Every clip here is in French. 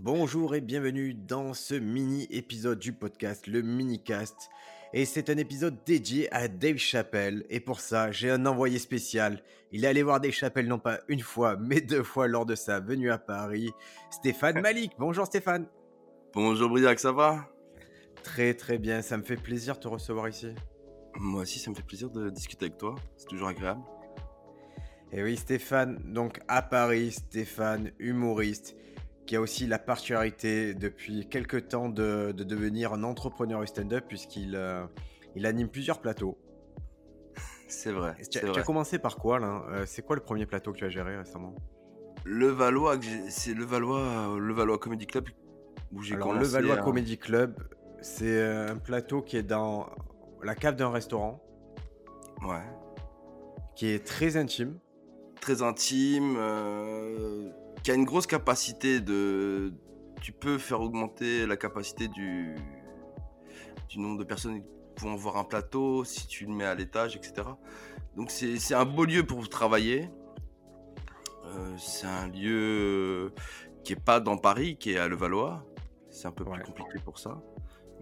Bonjour et bienvenue dans ce mini épisode du podcast, le mini-cast. Et c'est un épisode dédié à Dave Chappelle. Et pour ça, j'ai un envoyé spécial. Il est allé voir Dave Chappelle non pas une fois, mais deux fois lors de sa venue à Paris. Stéphane Malik. Bonjour Stéphane. Bonjour Briac, ça va? Très très bien, ça me fait plaisir de te recevoir ici. Moi aussi, ça me fait plaisir de discuter avec toi. C'est toujours agréable. Et oui, Stéphane, donc à Paris, Stéphane, humoriste, qui a aussi la particularité depuis quelques temps de, de devenir un entrepreneur stand-up puisqu'il euh, il anime plusieurs plateaux. C'est vrai. Tu, as- tu vrai. as commencé par quoi là? Euh, C'est quoi le premier plateau que tu as géré récemment? Le Valois, c'est le Valois, le Valois Comedy Club où j'ai commencé. le Valois à- Comedy Club, c'est euh, un plateau qui est dans la cave d'un restaurant, Ouais. qui est très intime. Très intime, euh, qui a une grosse capacité de. Tu peux faire augmenter la capacité du du nombre de personnes qui vont voir un plateau si tu le mets à l'étage, etc. Donc c'est un beau lieu pour travailler. Euh, c'est un lieu qui est pas dans Paris, qui est à Levallois. C'est un peu Ouais. plus compliqué pour ça.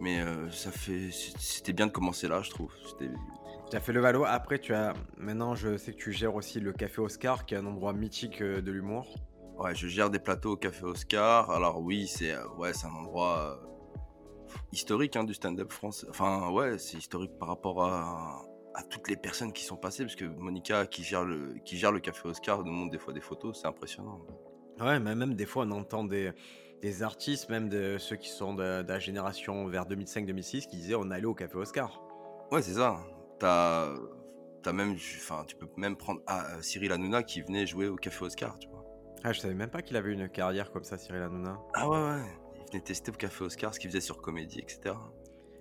Mais euh, ça fait, c'était bien de commencer là, je trouve. Tu as fait le Valois, après tu as... Maintenant je sais que tu gères aussi le Café Oscar, qui est un endroit mythique euh, de l'humour. Ouais, je gère des plateaux au Café Oscar. Alors oui, c'est euh, ouais, c'est un endroit euh, historique hein, du stand-up français. Enfin ouais, c'est historique par rapport à, à toutes les personnes qui sont passées, parce que Monica qui gère le qui gère le Café Oscar nous montre des fois des photos, c'est impressionnant. Ouais, mais même des fois, on entend des, des artistes, même de ceux qui sont de, de la génération vers 2005-2006, qui disaient on allait au Café Oscar. Ouais, c'est ça. T'as même, enfin, tu peux même prendre ah, euh, Cyril Hanouna qui venait jouer au Café Oscar, tu vois. Ah, je savais même pas qu'il avait une carrière comme ça, Cyril Hanouna. Ah ouais, ouais. Il venait tester au Café Oscar ce qu'il faisait sur Comédie, etc.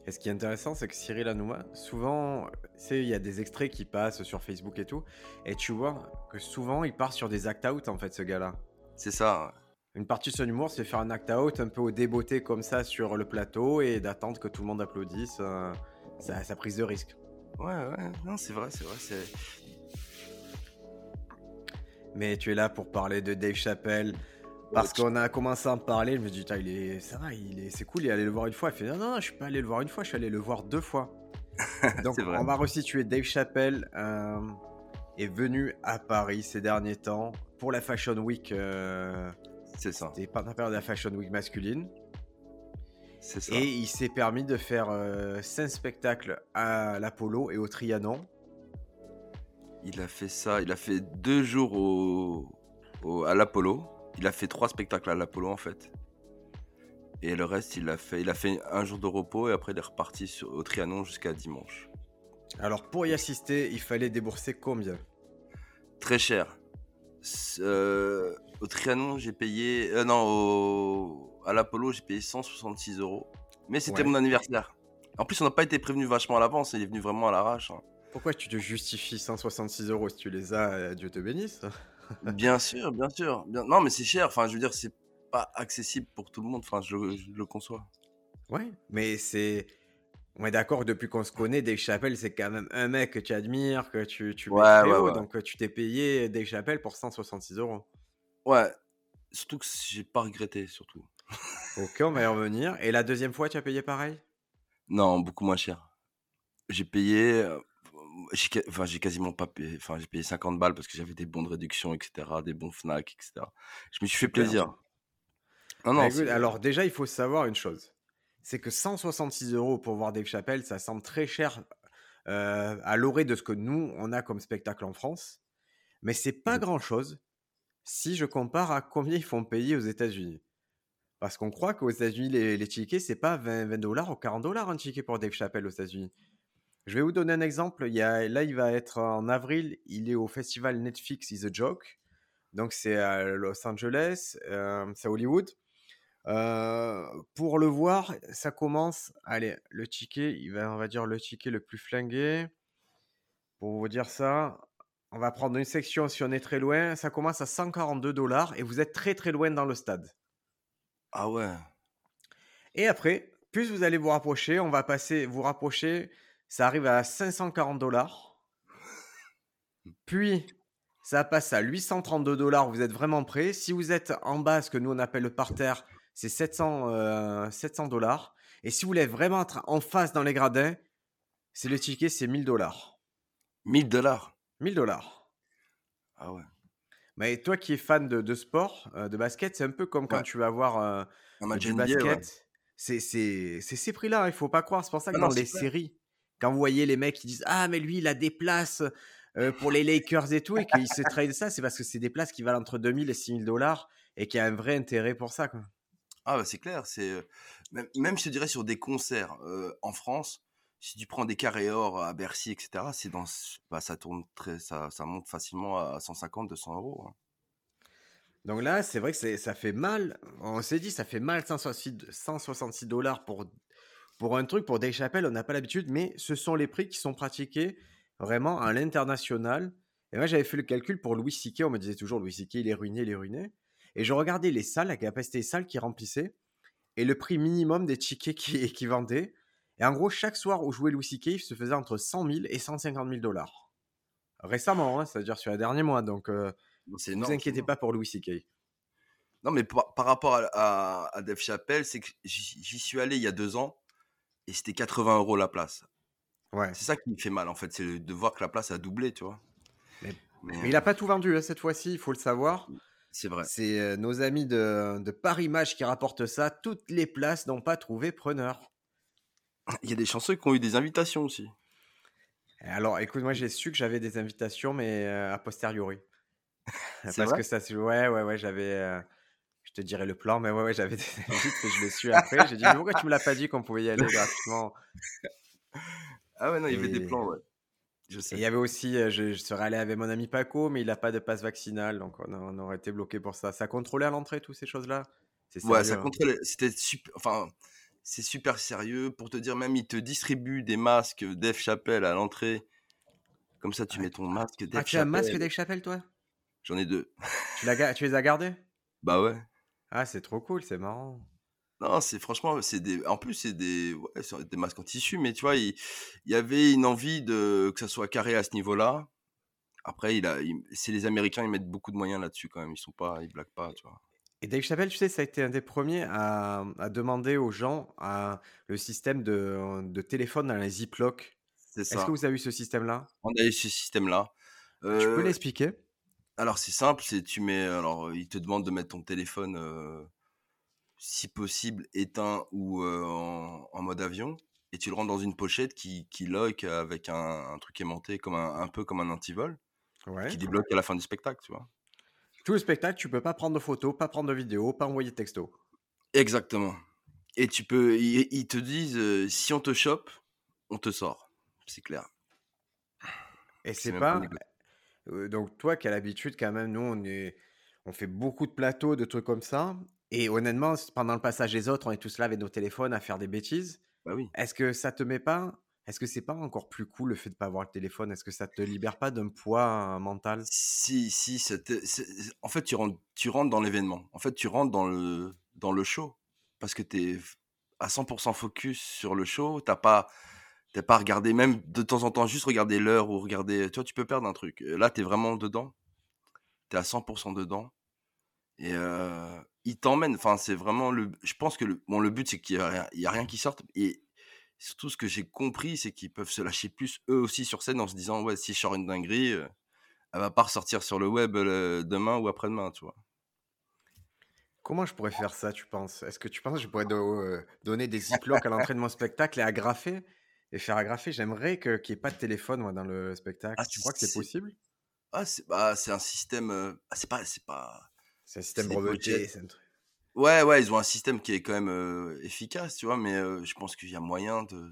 Et ce qui est intéressant, c'est que Cyril Hanouna, souvent, tu sais, il y a des extraits qui passent sur Facebook et tout, et tu vois que souvent, il part sur des act-out, en fait, ce gars-là. C'est ça. Une partie de son humour, c'est faire un act-out un peu au débeauté comme ça sur le plateau et d'attendre que tout le monde applaudisse. euh, sa, sa prise de risque. Ouais, ouais. Non, c'est vrai, c'est vrai. Mais tu es là pour parler de Dave Chappelle. Parce qu'on a commencé à en parler, je me dis, il est, ça va, il est, c'est cool, il est allé le voir une fois. Il fait, non, non, je suis pas allé le voir une fois, je suis allé le voir deux fois. Donc, on va resituer. Dave Chappelle euh, est venu à Paris ces derniers temps pour la Fashion Week. Euh, c'est ça. C'était pas la période de la Fashion Week masculine. C'est ça. Et il s'est permis de faire 5 spectacles à l'Apollo et au Trianon. Il a fait ça. Il a fait deux jours au, au- à l'Apollo. Il a fait trois spectacles à l'Apollo en fait. Et le reste, il a fait, il a fait un jour de repos et après il est reparti sur, au Trianon jusqu'à dimanche. Alors, pour y assister, il fallait débourser combien? Très cher. Euh, au Trianon, j'ai payé. euh, non, au, à l'Apollo, j'ai payé 166 euros. Mais c'était Ouais. mon anniversaire. En plus, on n'a pas été prévenu vachement à l'avance. Il est venu vraiment à l'arrache. hein. Pourquoi tu te justifies 166 euros si tu les as euh, Dieu te bénisse? Bien sûr, bien sûr. Bien... Non, mais c'est cher. Enfin, je veux dire, c'est pas accessible pour tout le monde. Enfin, je, je le conçois. Ouais, mais c'est. On est d'accord depuis qu'on se connaît, Dave Chappelle, c'est quand même un mec que tu admires, que tu, tu mets Ouais, très ouais, haut. ouais. Donc, euh, tu t'es payé Dave Chappelle pour 166 euros. Ouais. Surtout que j'ai pas regretté, surtout. Ok, on va y revenir. Et la deuxième fois, tu as payé pareil? Non, beaucoup moins cher. J'ai payé. euh, J'ai enfin, j'ai quasiment pas payé. Enfin, j'ai payé 50 balles parce que j'avais des bons de réduction, etc. Des bons Fnac, etc. Je me suis fait plaisir. Non, Bah, non, écoute, alors déjà, il faut savoir une chose. C'est que 166 euros pour voir Dave Chappelle, ça semble très cher euh, à l'orée de ce que nous, on a comme spectacle en France. Mais c'est pas Mhm. grand-chose si je compare à combien ils font payer aux États-Unis. Parce qu'on croit qu'aux États-Unis, les, les tickets, c'est pas 20, 20 dollars ou 40 dollars un ticket pour Dave Chappelle aux États-Unis. Je vais vous donner un exemple. Il y a, là, il va être en avril. Il est au festival Netflix is a Joke. Donc, c'est à Los Angeles, euh, c'est à Hollywood. Euh, pour le voir, ça commence. Allez, le ticket, il va, on va dire le ticket le plus flingué. Pour vous dire ça, on va prendre une section si on est très loin. Ça commence à 142 dollars et vous êtes très très loin dans le stade. Ah ouais. Et après, plus vous allez vous rapprocher, on va passer, vous rapprocher, ça arrive à 540 dollars. Puis, ça passe à 832 dollars, vous êtes vraiment prêt. Si vous êtes en bas, ce que nous on appelle le parterre, c'est 700 euh, 700 dollars. Et si vous voulez vraiment être en face dans les gradins, c'est le ticket, c'est 1000 dollars. 1000 dollars? 1000 dollars. Ah ouais. Mais toi qui es fan de, de sport, euh, de basket, c'est un peu comme quand Ouais. tu vas voir euh, Un match du NBA, basket. C'est ces prix-là, hein, il faut pas croire. C'est pour ça que Ah dans non, les clair. séries, quand vous voyez les mecs qui disent Ah, mais lui, il a des places euh, pour les Lakers et tout, et qu'ils se trade ça, c'est parce que c'est des places qui valent entre 2000 et 6000 dollars et qu'il y a un vrai intérêt pour ça. Quoi. Ah bah c'est clair, c'est euh, même, même je te dirais sur des concerts euh, en France, si tu prends des carrés or à Bercy, etc., c'est dans bah, ça tourne très ça, ça monte facilement à 150, 200 euros. hein. Donc là, c'est vrai que ça fait mal. On s'est dit, ça fait mal 166 166 dollars pour, pour un truc, pour Dave Chappelle, on n'a pas l'habitude, mais ce sont les prix qui sont pratiqués vraiment à l'international. Et moi, j'avais fait le calcul pour Louis C.K., on me disait toujours, Louis C.K., il est ruiné, il est ruiné. Et je regardais les salles, la capacité des salles qui remplissaient, et le prix minimum des tickets qui, qui vendaient. Et en gros, chaque soir où jouait Louis C.K., il se faisait entre 100 000 et 150 000 dollars. Récemment, hein, c'est-à-dire sur les derniers mois, donc euh, ne vous énorme. inquiétez pas pour Louis C.K. Non, mais par, par rapport à, à, à Dave Chappelle, c'est que j'y suis allé il y a deux ans et c'était 80 euros la place. Ouais. C'est ça qui me fait mal en fait, c'est de voir que la place a doublé, tu vois. Mais- Mais, Mais il n'a pas tout vendu hein, cette fois-ci, il faut le savoir. c'est vrai. C'est euh, nos amis de, de Paris Match qui rapportent ça. Toutes les places n'ont pas trouvé preneur. Il y a des chanceux qui ont eu des invitations aussi. Alors, écoute, moi j'ai su que j'avais des invitations, mais euh, a posteriori. Parce vrai? que ça, se- ouais, ouais, ouais, j'avais. euh, te dirai le plan, mais ouais, ouais, j'avais des et je l'ai su après. J'ai dit, mais pourquoi tu me l'as pas dit qu'on pouvait y aller gratuitement? Ah ouais, non, il y avait des plans, ouais. Je Et sais. il y avait aussi, euh, je, je serais allé avec mon ami Paco, mais il n'a pas de passe vaccinal, donc on, a- on aurait été bloqué pour ça. Ça contrôlait à l'entrée, toutes ces choses-là? Ouais, ça hein? contrôle. C'était super. Enfin, c'est super sérieux. Pour te dire, même, ils te distribuent des masques Dave Chappelle à l'entrée. Comme ça, tu Ah, mets ton masque Dave Ah, tu as un masque. Dave Chappelle, toi? J'en ai deux. tu les as gardés? Bah ouais. Ah, c'est trop cool, c'est marrant. Non, c'est franchement, c'est des. En plus, c'est des, ouais, c'est des masques en tissu, mais tu vois, il, il y avait une envie de que ça soit carré à ce niveau-là. Après, il a, il- c'est les Américains, ils mettent beaucoup de moyens là-dessus quand même. Ils sont pas, ils blaguent pas, tu vois. Et Dave Chappelle, tu sais, ça a été un des premiers à, à demander aux gens à, le système de, de téléphone dans les Ziploc. C'est Est-ce que vous avez eu ce système-là? On a eu ce système-là. Tu peux Euh, l'expliquer? Alors c'est simple, c'est tu mets, alors euh, ils te demandent de mettre ton téléphone, euh, si possible éteint ou euh, en, en mode avion, et tu le rentres dans une pochette qui, qui lock avec un, un truc aimanté comme un, un peu comme un antivol, Ouais. qui débloque à la fin du spectacle, tu vois. Tout le spectacle, tu peux pas prendre de photos, pas prendre de vidéos, pas envoyer de texto. Exactement. Et tu peux, ils, ils te disent, euh, si on te chope, on te sort. C'est clair. Et C'est pas. Euh, donc, toi qui as l'habitude, quand même, nous, on, est, on fait beaucoup de plateaux, de trucs comme ça. Et honnêtement, pendant le passage des autres, on est tous là avec nos téléphones à faire des bêtises. Bah oui. Est-ce que ça te met pas. Est-ce que c'est pas encore plus cool le fait de pas avoir le téléphone? Est-ce que ça te libère pas d'un poids mental? Si, si, en fait, tu rentres, tu rentres dans l'événement. En fait, tu rentres dans le, dans le show. Parce que tu es à 100% focus sur le show. T'as pas, t'as pas regardé, même de temps en temps, juste regarder l'heure ou regarder. Tu vois, tu peux perdre un truc. Euh, Là, tu es vraiment dedans. Tu es à 100% dedans. Et euh, il t'emmène. Enfin, c'est vraiment le. Je pense que le, bon, le but, c'est qu'il n'y a, rien- il y a rien qui sorte. Et surtout, ce que j'ai compris, c'est qu'ils peuvent se lâcher plus eux aussi sur scène en se disant Ouais, si je sors une dinguerie. euh, elle va pas ressortir sur le web euh, demain ou après-demain, tu vois. Comment je pourrais faire ça, tu penses? Est-ce que tu penses que je pourrais do- euh, donner des ziplocs à l'entrée de mon spectacle et agrafer et faire agrafer J'aimerais que- qu'il n'y ait pas de téléphone moi, dans le spectacle. Ah, tu crois que c'est possible? Ah, c'est bah, c'est un système. euh, ah, c'est pas, c'est pas. C'est un système breveté. c'est un truc. Ouais, ouais, ils ont un système qui est quand même euh, efficace, tu vois, mais euh, je pense qu'il y a moyen de.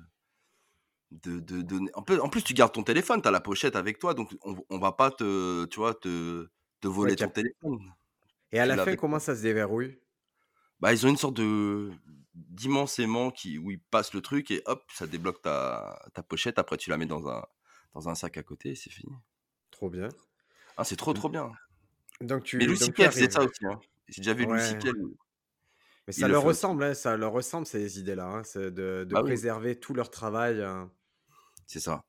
De, de donner. En plus, en plus, tu gardes ton téléphone, tu as la pochette avec toi, donc on, on va pas te, tu vois, te, te voler Ouais, ton téléphone. Et à Tu la fin, comment ça se déverrouille? Bah, ils ont une sorte de d'immense aimant qui, où ils passent le truc et hop, ça débloque ta, ta pochette. Après, tu la mets dans un, dans un sac à côté et c'est fini. Trop bien. Ah, c'est trop, trop bien. Donc tu, Mais faisait arrives. ça aussi. hein. J'ai déjà vu Ouais. Mais ça le leur ressemble, hein, ça leur ressemble ces idées-là, hein, c'est de, de Bah oui. préserver tout leur travail. hein. C'est ça.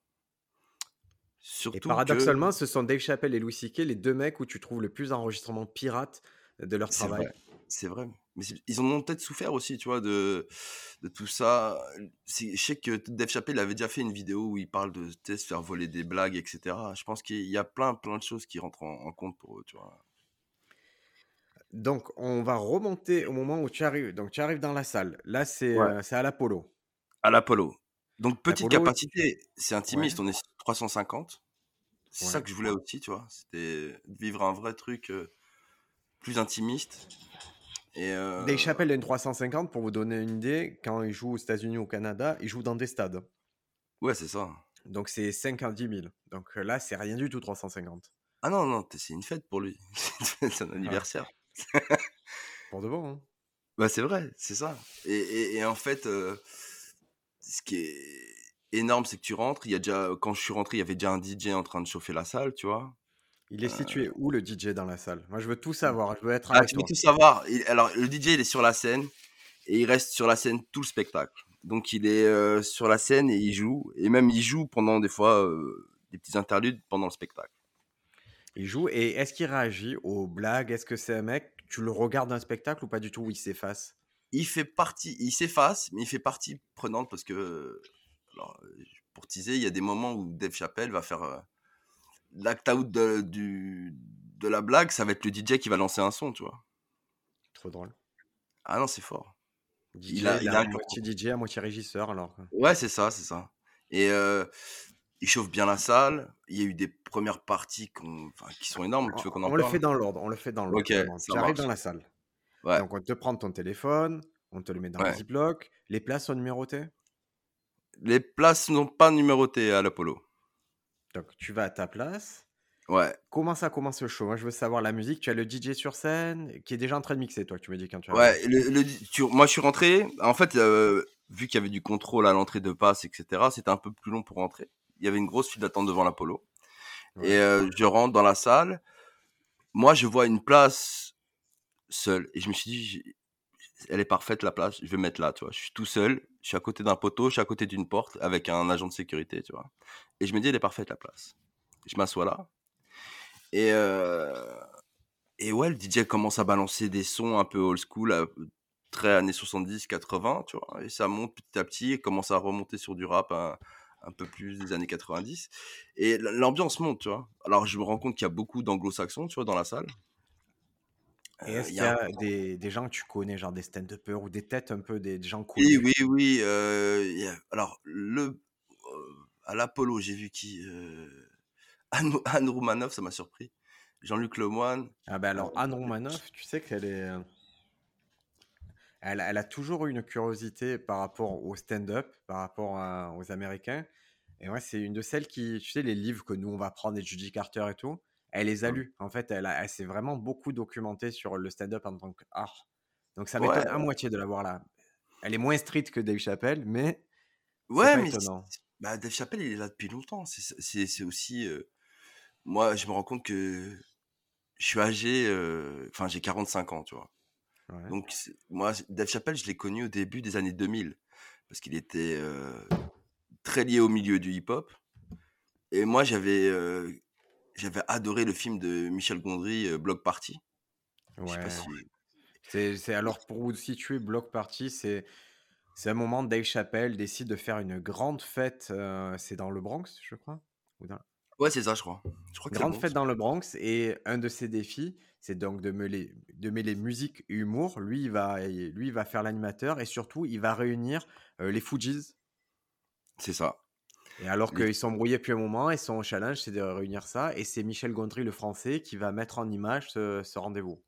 Et Surtout que. paradoxalement, ce sont Dave Chappelle et Louis C.K. les deux mecs où tu trouves le plus d'enregistrements pirates de leur C'est travail. vrai. C'est vrai. Mais ils en ont peut-être souffert aussi, tu vois, de, de tout ça. Je sais que Dave Chappelle avait déjà fait une vidéo où il parle de se faire voler des blagues, etc. Je pense qu'il y a plein, plein de choses qui rentrent en, compte pour eux, tu vois. Donc, on va remonter au moment où tu arrives. Donc, tu arrives dans la salle. Là, c'est euh, à l'Apollo. À l'Apollo. Donc, petite capacité, c'est intimiste, on est 350. C'est ça que je voulais aussi, tu vois. C'était vivre un vrai truc euh, plus intimiste. Et euh... Dave Chappelle a une 350, pour vous donner une idée, quand il joue aux États-Unis ou au Canada, il joue dans des stades. Ouais, c'est ça. Donc c'est 5 à 10 000. Donc euh, là, c'est rien du tout, 350. Ah non, non, c'est une fête pour lui. c'est un anniversaire. pour de bon. Hein. Bah, c'est vrai, c'est ça. Et, et, en fait, euh, ce qui est énorme, c'est que tu rentres. Il y a déjà, quand je suis rentré, il y avait déjà un DJ en train de chauffer la salle, tu vois. Il est situé où le DJ dans la salle? Moi, je veux tout savoir. Je veux être. Ah, tu veux tout savoir. Alors, le DJ, il est sur la scène et il reste sur la scène tout le spectacle. Donc, il est euh, sur la scène et il joue. Et même, il joue pendant des fois euh, des petits interludes pendant le spectacle. Il joue et est-ce qu'il réagit aux blagues? Est-ce que c'est un mec Tu le regardes un spectacle ou pas du tout Où il s'efface? Il fait partie. Il s'efface, mais il fait partie prenante parce que. Alors, pour teaser, il y a des moments où Dave Chappelle va faire euh, l'act-out de, du, de la blague, ça va être le DJ qui va lancer un son, tu vois. Trop drôle. Ah non, c'est fort. il a, il a, moitié DJ, à moitié régisseur, alors. Ouais, c'est ça, c'est ça. Et euh, il chauffe bien la salle. Il y a eu des premières parties qui sont énormes. Tu veux qu'on en On le fait dans l'ordre. On le fait dans l'ordre. Ok. J'arrive dans la salle. Ouais. Donc on te prend ton téléphone, on te le met dans ouais. le ziploc. Les places sont numérotées? Les places n'ont pas numéroté à l'Apollo. Donc, tu vas à ta place. Ouais. Comment ça commence le show? Moi, je veux savoir la musique. Tu as le DJ sur scène qui est déjà en train de mixer, toi, tu me dis quand tu Ouais, le, moi, je suis rentré. En fait, euh, vu qu'il y avait du contrôle à l'entrée de passe, etc., c'était un peu plus long pour rentrer. Il y avait une grosse file d'attente devant l'Apollo. Et euh, je rentre dans la salle. Moi, je vois une place seule. Et je me suis dit, elle est parfaite, la place. Je vais mettre là, tu vois. Je suis tout seul je suis à côté d'un poteau, je suis à côté d'une porte avec un agent de sécurité, tu vois. Et je me dis, elle est parfaite la place. Je m'assois là. Et, euh, et ouais, le DJ commence à balancer des sons un peu old school, très années 70, 80, tu vois. Et ça monte petit à petit et commence à remonter sur du rap un, un peu plus des années 90. Et l'ambiance monte, tu vois. Alors je me rends compte qu'il y a beaucoup d'anglo-saxons, tu vois, dans la salle. Et est-ce qu'il y a des, des, gens que tu connais, genre des stand-uppers ou des têtes un peu des, gens cool Oui, oui, oui. Euh, alors, le, à l'Apollo, j'ai vu qui Anne, Anne Roumanoff, ça m'a surpris. Jean-Luc Lemoine. Ah ben alors, Anne Roumanoff, tu sais qu'elle est. Elle, elle, a toujours eu une curiosité par rapport au stand-up, par rapport aux Américains. Et ouais, c'est une de celles qui, tu sais, les livres que nous on va prendre, des Judy Carter et tout, elle les a lus. En fait, elle, s'est vraiment beaucoup documentée sur le stand-up en tant qu'art. Donc ça m'étonne à moitié de la voir là. Elle est moins street que Dave Chappelle, mais. Ouais, mais. Bah, Dave Chappelle, il est là depuis longtemps. C'est aussi. Euh, moi, je me rends compte que je suis âgé. Euh, enfin, j'ai 45 ans, tu vois. Donc, moi, Dave Chappelle, je l'ai connu au début des années 2000. Parce qu'il était euh, très lié au milieu du hip-hop. Et moi, j'avais j'avais adoré le film de Michel Gondry, euh, Block Party. Ouais. C'est alors pour vous situer Block Party, c'est c'est un moment Dave Chappelle décide de faire une grande fête. Euh, c'est dans le Bronx, je crois. Ouais, c'est ça, je crois. Je crois grande fête dans le Bronx et un de ses défis, c'est donc de mêler, de mêler musique et humour. Lui, il va, lui, il va faire l'animateur et surtout, il va réunir euh, les Fujis. C'est ça. Et alors qu'ils sont brouillés depuis un moment, et son challenge, c'est de réunir ça. Et c'est Michel Gondry, le français, qui va mettre en image ce, rendez-vous.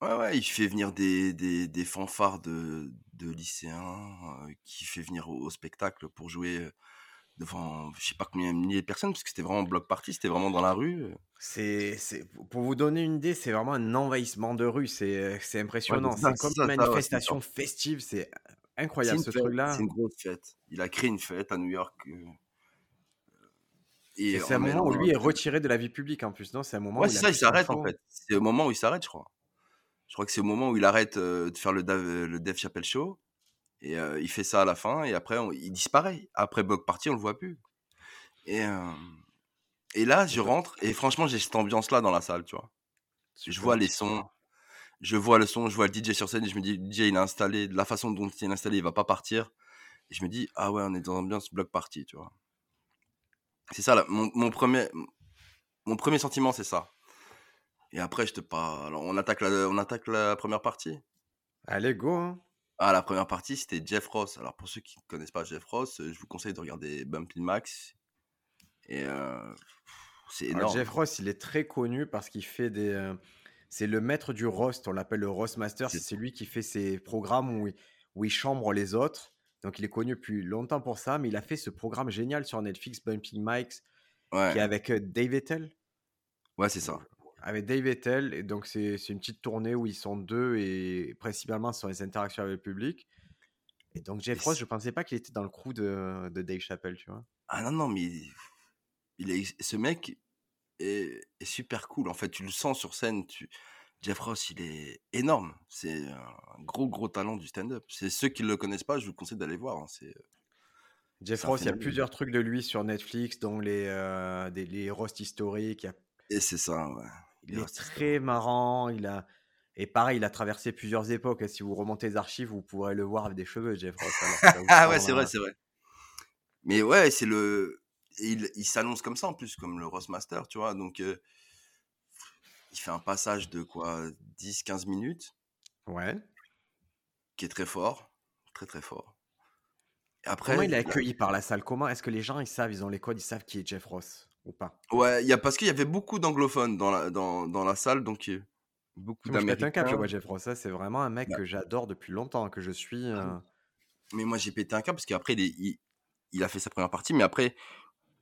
Ouais, ouais, il fait venir des, des, des fanfares de, de lycéens, euh, qui fait venir au, spectacle pour jouer euh, devant, je sais pas combien de milliers de personnes, parce que c'était vraiment bloc party, c'était vraiment dans la rue. C'est, pour vous donner une idée, c'est vraiment un envahissement de rue, c'est, impressionnant. c'est comme une manifestation festive, c'est incroyable ce truc-là. C'est une grosse fête. Il a créé une fête à New York. Euh, et c'est un moment où lui est retiré de la vie publique en plus, non C'est un moment ouais, c'est ça, il s'arrête en fait. C'est le moment où il s'arrête, je crois. Je crois que c'est au moment où il arrête de faire le, Dave, le Dave Chappelle Show. Et il fait ça à la fin, et après, il disparaît. Après Block Party, on le voit plus. Et, et là, je rentre, et franchement, j'ai cette ambiance-là dans la salle, tu vois. Je vois les sons. Je vois le son, je vois le DJ sur scène et je me dis, DJ, il est installé, de la façon dont il est installé, il va pas partir. Et je me dis, ah ouais, on est dans l'ambiance bloc party, tu vois. C'est ça, là, mon, mon, premier, mon premier sentiment, c'est ça. Et après, je te parle. On attaque la, on attaque la première partie. Allez, go. Hein. Ah, la première partie, c'était Jeff Ross. Alors, pour ceux qui ne connaissent pas Jeff Ross, je vous conseille de regarder Bumpy Max. Et euh, c'est énorme. Jeff Ross, il est très connu parce qu'il fait des. Euh, c'est le maître du roast, on l'appelle le roast master. C'est lui qui fait ses programmes où il, où il chambre les autres. Donc, il est connu depuis longtemps pour ça, mais il a fait ce programme génial sur Netflix, Bumpy Mikes, qui est avec euh, Dave Ettel. Ouais, c'est ça avec Dave Ettel. Et donc, c'est une petite tournée où ils sont deux et principalement sur les interactions avec le public. Et donc, Jeff Ross, je pensais pas qu'il était dans le crew de, de, Dave Chappelle, tu vois. Ah non, non, mais il est, ce mec est, super cool. En fait, tu le sens sur scène. Tu... Jeff Ross, il est énorme. C'est un gros, gros talent du stand-up. C'est ceux qui ne le connaissent pas, je vous conseille d'aller voir. Hein. C'est. Jeff Ross, il y a plusieurs trucs de lui sur Netflix, dont les, euh, des, les roasts historiques. Et c'est ça, ouais. Il, est très marrant. Il a et pareil, il a traversé plusieurs époques. Si vous remontez les archives, vous pourrez le voir avec des cheveux, Jeff Ross. ah ouais, c'est vrai, c'est vrai. Mais ouais, c'est le. Il, il s'annonce comme ça en plus, comme le Ross Master, tu vois. Donc, euh, il fait un passage de quoi 10-15 minutes. Ouais. Qui est très fort. Très, très fort. Et après, Comment il est accueilli par la salle Comment est-ce que les gens, ils savent, ils ont les codes, ils savent qui est Jeff Ross ou pas? Ouais, y a, parce qu'il y avait beaucoup d'anglophones dans la, dans, dans la salle, donc beaucoup d'américains. câble, je vois Jeff Ross. c'est vraiment un mec bah que j'adore depuis longtemps, que je suis. Ah euh mais moi, j'ai pété un câble parce qu'après, il, il, a fait sa première partie, mais après,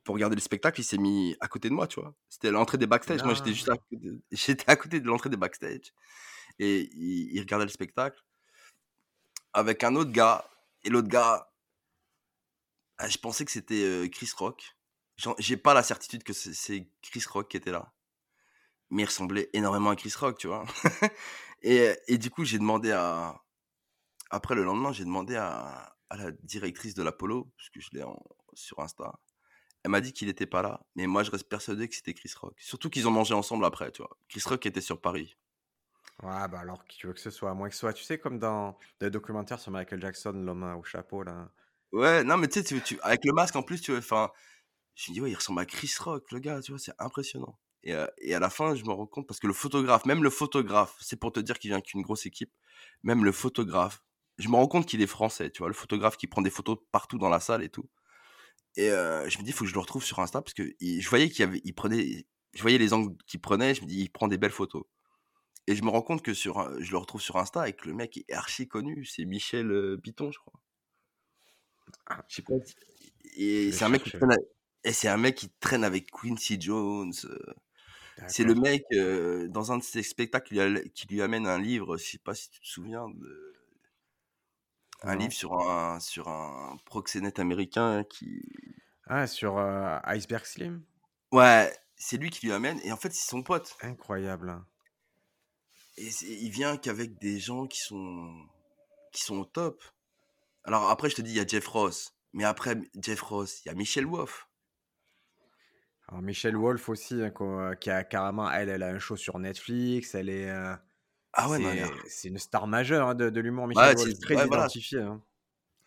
pour regarder le spectacle, il s'est mis à côté de moi, tu vois. C'était l'entrée des backstage. Moi, j'étais juste à côté de, j'étais à côté de l'entrée des backstage. Et il, regardait le spectacle avec un autre gars. Et l'autre gars, ah, je pensais que c'était euh, Chris Rock. J'ai pas la certitude que c'est Chris Rock qui était là. Mais il ressemblait énormément à Chris Rock, tu vois. et, et, du coup, j'ai demandé à. Après le lendemain, j'ai demandé à, à, la directrice de l'Apollo, parce que je l'ai sur Insta. Elle m'a dit qu'il n'était pas là, mais moi je reste persuadé que c'était Chris Rock. Surtout qu'ils ont mangé ensemble après, tu vois. Chris Rock était sur Paris. Ouais, bah alors qui tu veux que ce soit, à moins que ce soit, tu sais, comme dans des documentaires sur Michael Jackson, l'homme au chapeau, là. Ouais, non, mais tu sais, tu, tu, avec le masque en plus, tu vois, enfin, je me dis, ouais, il ressemble à Chris Rock, le gars, tu vois, c'est impressionnant. Et, euh, et, à la fin, je me rends compte, parce que le photographe, même le photographe, c'est pour te dire qu'il vient qu'une grosse équipe, même le photographe, je me rends compte qu'il est français, tu vois, le photographe qui prend des photos partout dans la salle et tout. Et euh, je me dis, il faut que je le retrouve sur Insta, parce que je voyais qu'il avait, il prenait, je voyais les angles qu'il prenait, je me dis, il prend des belles photos. Et je me rends compte que sur, je le retrouve sur Insta et que le mec est archi connu, c'est Michel euh, Piton, je crois. Ah, je sais pas. Et c'est un mec qui traîne, et c'est un mec qui traîne avec Quincy Jones. Euh. C'est le mec, euh, dans un de ses spectacles, qui lui, amène un livre, je sais pas si tu te souviens, de... un livre sur un, sur un proxénète américain qui... Ah, sur euh, Iceberg Slim? Ouais, c'est lui qui lui amène, et en fait, c'est son pote. Incroyable. Et il vient qu'avec des gens qui sont, qui sont au top. Alors après, je te dis, il y a Jeff Ross. Mais après Jeff Ross, il y a Michel Wolf. Alors Michelle Wolf aussi, hein, euh, qui a carrément, elle, elle a un show sur Netflix, elle est, euh, ah ouais, c'est une star majeure hein, de, l'humour. Michelle Wolf, très identifiée, hein.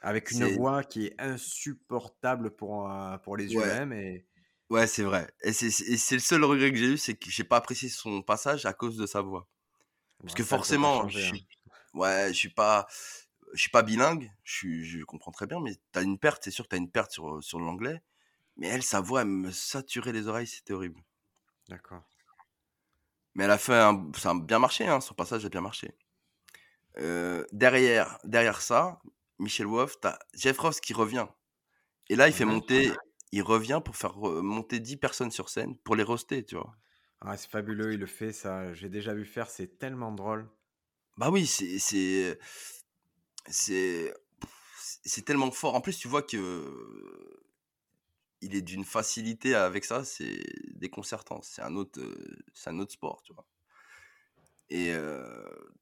avec une voix qui est insupportable pour euh, pour les ouais. Et... Ouais, c'est vrai. Et c'est le seul regret que j'ai eu, c'est que j'ai pas apprécié son passage à cause de sa voix. Parce que forcément, je suis, ouais, je suis pas, je suis pas bilingue, je, je comprends très bien, mais tu as une perte, c'est sûr que tu as une perte sur, sur l'anglais. Mais elle, sa voix, elle me saturait les oreilles, c'était horrible. D'accord. Mais elle a fait un, ça a bien marché, hein, son passage a bien marché. Euh, derrière, derrière ça, Michel Wolf, t'as Jeff Ross qui revient. Et là, il fait monter, il revient pour faire monter 10 personnes sur scène pour les roaster, tu vois. Ah, c'est fabuleux, il le fait, ça. J'ai déjà vu faire, c'est tellement drôle. Bah oui, c'est. C'est. C'est tellement fort. En plus, tu vois que il est d'une facilité avec ça, c'est déconcertant. C'est un autre, euh, c'est un autre sport, tu vois. Et euh,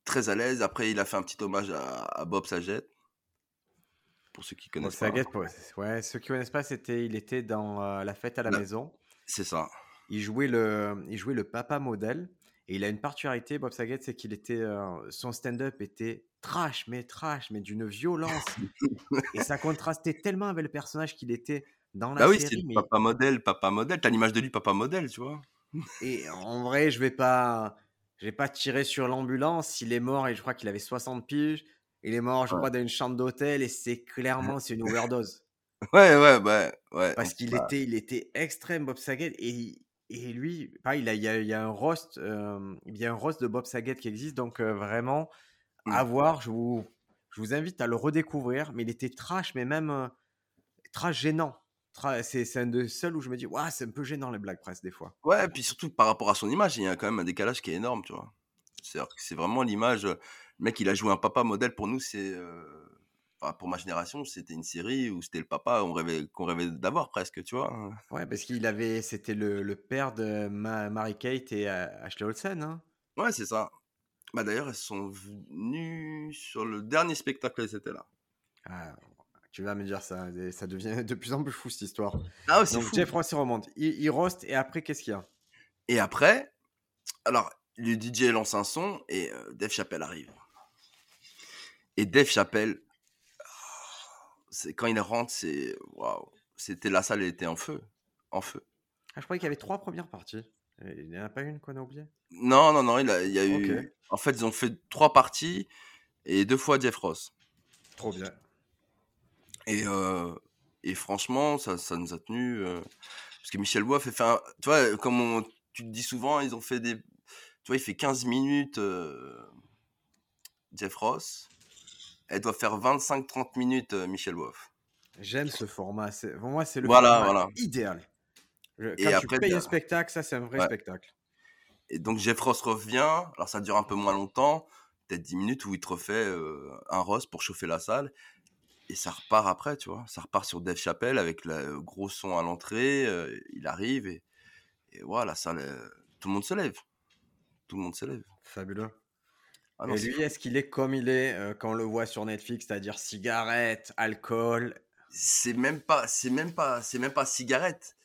très à l'aise. Après, il a fait un petit hommage à, Bob Saget. Pour ceux qui connaissent pas. Saget, ouais, ceux qui connaissent pas, c'était, il était dans euh, la fête à la, maison. C'est ça. Il jouait le, il jouait le papa modèle. Et il a une particularité, Bob Saget, c'est qu'il était, euh, son stand-up était trash, mais trash, mais d'une violence. et ça contrastait tellement avec le personnage qu'il était dans la Bah oui, c'est série. Mais... papa modèle, papa modèle. T'as l'image de lui, papa modèle, tu vois. Et en vrai, je vais pas, je vais pas tirer sur l'ambulance. Il est mort et je crois qu'il avait 60 piges. Il est mort, je Ouais. crois, dans une chambre d'hôtel et c'est clairement c'est une overdose. Ouais, ouais, ouais, ouais. Parce qu'il Bah, était, il était extrême, Bob Saget. Et, et lui, pareil, il, a, il, y a, il y a un roast, euh, il y a un roast de Bob Saget qui existe. Donc, euh, vraiment, Mm. à voir. Je vous, je vous invite à le redécouvrir. Mais il était trash, mais même euh, trash gênant. C'est un des seuls où je me dis, ouais, c'est un peu gênant les blagues presse des fois. Ouais, puis surtout par rapport à son image, il y a quand même un décalage qui est énorme, tu vois. C'est vraiment l'image. euh, Le mec, il a joué un papa modèle pour nous, c'est. euh, enfin, pour ma génération, c'était une série où c'était le papa qu'on rêvait, qu'on rêvait d'avoir presque, tu vois. Ouais, parce qu'il avait, c'était le, le père de Ma- Mary-Kate et euh, Ashley Olsen. Hein. Ouais, c'est ça. Bah d'ailleurs, elles sont venues sur le dernier spectacle, c'était là. Ah, tu vas me dire ça, et ça devient de plus en plus fou cette histoire. Ah c'est fou. Jeff Ross il remonte, il, il roast et après qu'est-ce qu'il y a? Et après, alors, le DJ lance un son et euh, Dave Chappelle arrive. Et Dave Chappelle, c'est quand il rentre, c'est waouh, c'était la salle elle était en feu, en feu. Ah, je croyais qu'il y avait trois premières parties. Et Il n'y en a pas une qu'on a oubliée? Non, non, non, il, a- il y a eu. Ok. En fait, ils ont fait trois parties et deux fois Jeff Ross. Trop bien. Et, euh, et franchement, ça, ça nous a tenu. euh, parce que Michel Bois fait faire. Tu vois, comme on- tu te dis souvent, ils ont fait des. Tu vois, il fait 15 minutes euh, Jeff Ross. Elle doit faire 25-30 minutes Michel Wolf. J'aime ce format. Pour moi, c'est le Voilà, format voilà. idéal. Je- Et Quand après, tu payes un spectacle, ça, c'est un vrai Ouais. spectacle. Et donc Jeff Ross revient. Alors ça dure un peu moins longtemps, peut-être 10 minutes où il te refait euh, un Ross pour chauffer la salle. Et ça repart après, tu vois? Ça repart sur Dave Chappelle avec le gros son à l'entrée. euh, il arrive et, et voilà, euh, tout le monde se lève. Tout le monde se lève. Fabuleux. Ah non, et lui, est-ce qu'il est comme il est euh, quand on le voit sur Netflix, c'est-à-dire cigarette, alcool? C'est même pas, c'est même pas, c'est même pas cigarette.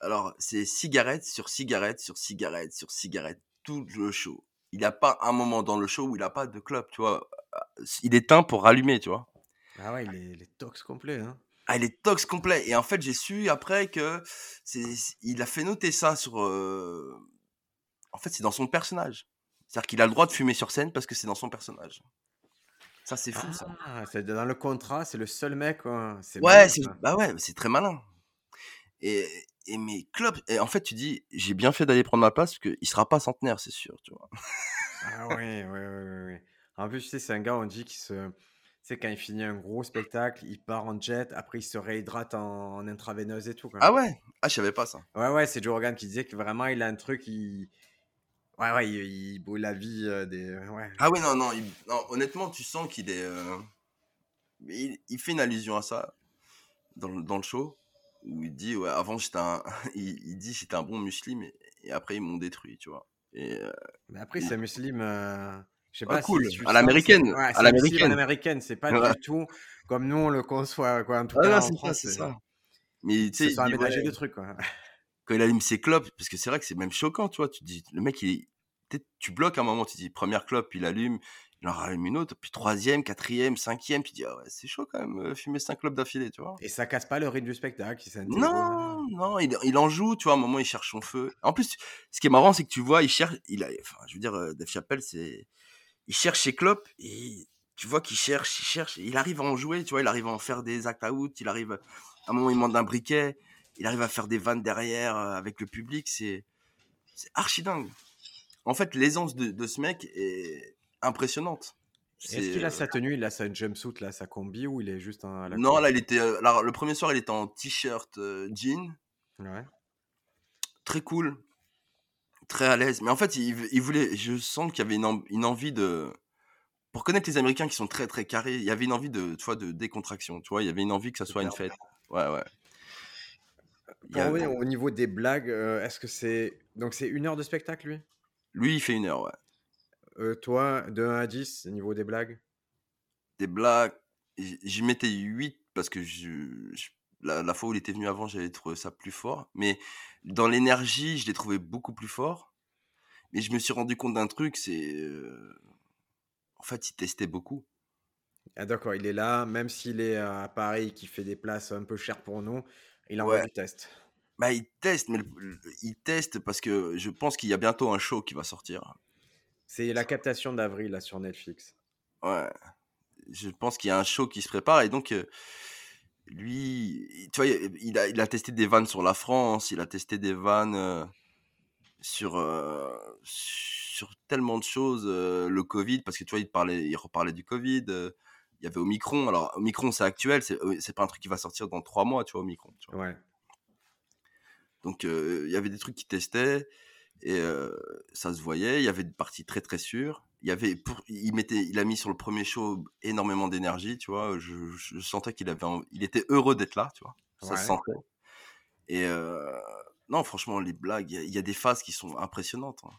Alors c'est cigarette sur cigarette sur cigarette sur cigarette tout le show. Il n'y a pas un moment dans le show où il n'a pas de clope, tu vois? Il éteint pour rallumer, tu vois? Ah ouais, il est, il est tox complet. Hein. Ah, il est tox complet. Et en fait, j'ai su après que c'est, il a fait noter ça sur. euh, En fait, c'est dans son personnage. C'est-à-dire qu'il a le droit de fumer sur scène parce que c'est dans son personnage. Ça, c'est fou, ça. Ah, c'est dans le contrat, c'est le seul mec. quoi. Ouais, c'est, ça. bah ouais, c'est très malin. Et, et mes clubs, et en fait, tu dis, j'ai bien fait d'aller prendre ma place parce qu'il sera pas centenaire, c'est sûr, tu vois. Ah ouais, ouais, ouais, ouais. En plus, tu sais, c'est un gars, on dit qu'il se. Tu sais, quand il finit un gros spectacle, il part en jet, après il se réhydrate en, en intraveineuse et tout. Ah ouais? Ah, je savais pas ça. Ouais, ouais, c'est Joe Rogan qui disait que vraiment il a un truc, il. Ouais, ouais, il, il la vie euh, des. Ouais. Ah ouais, non, non, il- non, honnêtement, tu sens qu'il est. euh, Il, il fait une allusion à ça dans, le- dans le show où il dit, ouais, avant j'étais un. Il, il dit j'étais un bon musulman et, et après ils m'ont détruit, tu vois. Et, euh, Mais après, c'est un musulman. Je sais Ah, pas cool, si à l'américaine, Ouais, à l'américaine. américaine, c'est pas Ouais. du tout comme nous on le conçoit, quoi. En tout Ah cas, c'est ça, France, c'est ça. Mais tu sais, se il sont dit, aménagés ouais, de trucs, quoi. quand il allume ses clopes, parce que c'est vrai que c'est même choquant, tu vois. Tu dis, le mec, il, tu bloques un moment, tu dis, première clope, il allume, il en rallume une autre, puis troisième, quatrième, cinquième, tu dis, ah ouais, c'est chaud quand même, euh, fumer cinq clopes d'affilée, tu vois. Et ça casse pas le rythme du spectacle. Non, non, il, il en joue, tu vois, à un moment, il cherche son feu. En plus, ce qui est marrant, c'est que tu vois, il cherche, il a, enfin, je veux dire, euh, Dave Chappelle, c'est, il cherche ses clopes et tu vois qu'il cherche, il cherche, il arrive à en jouer, tu vois, il arrive à en faire des acts out, il arrive, à un moment, il demande un briquet, il arrive à faire des vannes derrière euh, avec le public, c'est, c'est archi dingue. En fait, l'aisance de, de ce mec est impressionnante. Est-ce qu'il a euh, sa tenue, il a sa jumpsuit, là, sa combi, ou il est juste un, à la Non, là, il était, euh, le premier soir, il était en t-shirt euh, jean, Ouais. très cool, très à l'aise. Mais en fait, il, il voulait, je sens qu'il y avait une, en- une envie de, pour connaître les Américains qui sont très très carrés, il y avait une envie de, tu vois, de décontraction. Tu vois, il y avait une envie que ça soit une fête. Ouais, ouais. Il y Pour a- revenir au niveau des blagues, euh, est-ce que c'est. Donc, c'est une heure de spectacle, lui? Lui, il fait une heure, ouais. Euh, Toi, de 1 à 10, au niveau des blagues? Des blagues, j'y mettais 8 parce que je, je- la, la fois où il était venu avant, j'avais trouvé ça plus fort. Mais dans l'énergie, je l'ai trouvé beaucoup plus fort. Mais je me suis rendu compte d'un truc, c'est. euh, En fait, il testait beaucoup. Ah, d'accord, il est là, même s'il est à Paris, qui fait des places un peu chères pour nous, il envoie Ouais. du test. Bah, il teste, mais le- le- il teste parce que je pense qu'il y a bientôt un show qui va sortir. C'est la captation d'avril là sur Netflix. Ouais. Je pense qu'il y a un show qui se prépare et donc euh, lui, tu vois, il a, il a testé des vannes sur la France, il a testé des vannes euh, sur euh, sur tellement de choses, euh, le Covid, parce que tu vois, il parlait, il reparlait du Covid. il y avait Omicron. Alors Omicron, c'est actuel, c'est pas un truc qui va sortir dans trois mois, tu vois, Omicron. tu vois. Ouais. Donc il y avait des trucs qui testaient et ça se voyait. Il y avait des parties très très sûres. Il avait pour, il mettait, il a mis sur le premier show énormément d'énergie, tu vois. Je, je sentais qu'il avait, il était heureux d'être là, tu vois. Ça se sentait. Et euh, non, franchement, les blagues, il y a- il y, a des phases qui sont impressionnantes. hein.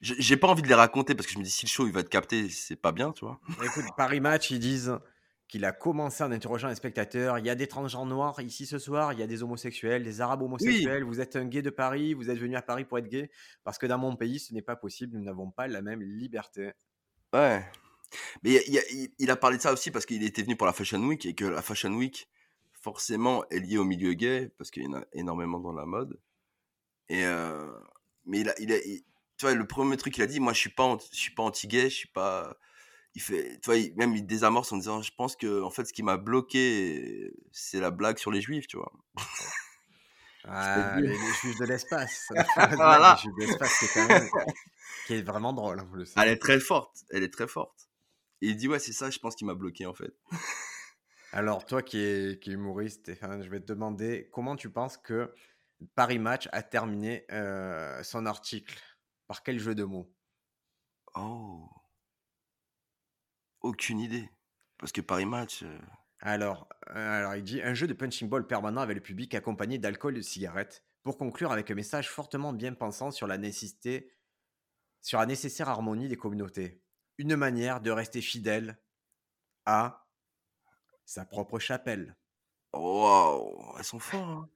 J'ai pas envie de les raconter parce que je me dis si le show il va être capté, c'est pas bien, tu vois. Écoute, Paris Match, ils disent qu'il a commencé en interrogeant les spectateurs. Il y a des transgenres noirs ici ce soir, il y a des homosexuels, des arabes homosexuels. Vous êtes un gay de Paris, vous êtes venu à Paris pour être gay. Parce que dans mon pays, ce n'est pas possible, nous n'avons pas la même liberté. Ouais. Mais il, a- il il- parlé de ça aussi parce qu'il était venu pour la Fashion Week et que la Fashion Week, forcément, est liée au milieu gay parce qu'il y en a énormément dans la mode. Et euh, mais il a, il a, il- tu vois, le premier truc qu'il a dit, moi, je suis pas, je suis pas anti-gay, je suis pas. Il fait, tu vois, il- même il désamorce en disant, je pense que en fait, ce qui m'a bloqué, c'est la blague sur les juifs, tu vois. Ah, les, les juifs de l'espace. Voilà. juifs de l'espace qui est quand même qui est vraiment drôle. hein, vous le savez. Elle est très forte, elle est très forte. Et il dit, ouais, c'est ça, je pense, qui m'a bloqué en fait. Alors, toi qui es, qui es humoriste, Stéphane, je vais te demander comment tu penses que Paris Match a terminé euh, son article? Par quel jeu de mots? Oh. Aucune idée. Parce que Paris Match. euh, alors, euh, alors, il dit un jeu de punching ball permanent avec le public accompagné d'alcool et de cigarettes pour conclure avec un message fortement bien pensant sur la nécessité, sur la nécessaire harmonie des communautés. Une manière de rester fidèle à sa propre chapelle. Waouh, elles sont fortes. Hein.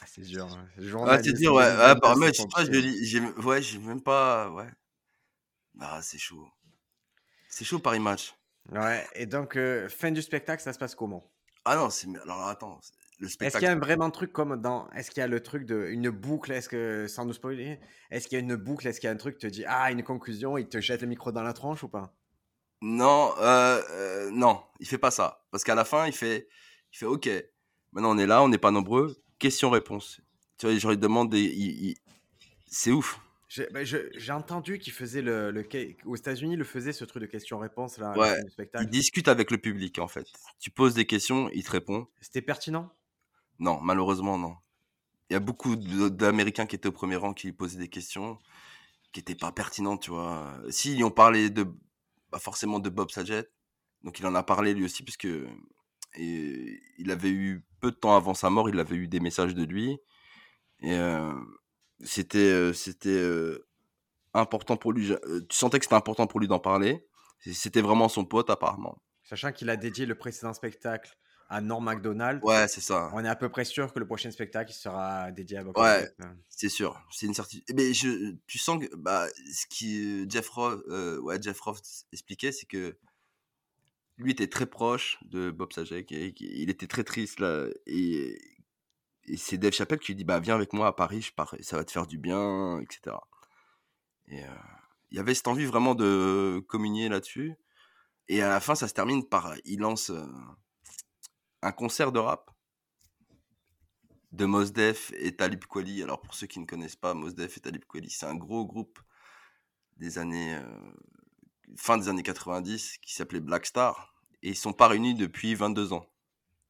Ah, c'est dur. hein. Ah, c'est dire, ouais, ouais, toi, je compliqué. lis, j'ai, ouais, j'ai même pas, ouais. Ah, c'est chaud. C'est chaud Paris Match. Ouais, et donc, euh, fin du spectacle, ça se passe comment? Ah non, c'est, alors attends, le Est-ce qu'il y spectacle. a un vraiment truc comme dans. Est-ce qu'il y a le truc de. Une boucle Est-ce que. Sans nous spoiler, est-ce qu'il y a une boucle Est-ce qu'il y a un truc qui te dit Ah, une conclusion Il te jette le micro dans la tronche ou pas? Non, euh, euh, non, il fait pas ça. Parce qu'à la fin, il fait, il fait, ok, maintenant on est là, on n'est pas nombreux, question-réponse. Tu vois, genre, il demande des, il- il- c'est ouf. J'ai je- j'ai entendu qu'il faisait le. le aux États-Unis, il le faisait ce truc de question-réponse là, Ouais, Il discute avec le public, en fait. Tu poses des questions, il te répond. C'était pertinent? Non, malheureusement, non. Il y a beaucoup d'Américains qui étaient au premier rang qui lui posaient des questions qui n'étaient pas pertinentes, tu vois. S'ils ont parlé de, pas forcément de Bob Saget, donc il en a parlé lui aussi, puisque et, il avait eu, peu de temps avant sa mort, il avait eu des messages de lui. Et euh, c'était c'était important pour lui. Tu sentais que c'était important pour lui d'en parler. C'était vraiment son pote, apparemment. Sachant qu'il a dédié le précédent spectacle à Norm MacDonald, Ouais, c'est ça. on est à peu près sûr que le prochain spectacle il sera dédié à Bob Ouais. Hein. C'est sûr, c'est une certitude. Mais je, tu sens que bah, ce qui Jeff Roth, euh, ouais, Jeff Roth expliquait, c'est que lui était très proche de Bob Saget et il était très triste là. Et, et c'est Dave Chappelle qui lui dit bah viens avec moi à Paris, ça va te faire du bien, etc. Et il y avait cette envie vraiment de communier là-dessus. Et à la fin, ça se termine par il lance un concert de rap de Mos Def et Talib Kweli. Alors pour ceux qui ne connaissent pas Mos Def et Talib Kweli, c'est un gros groupe des années fin des années 90 qui s'appelait Black Star et ils sont pas réunis depuis 22 ans.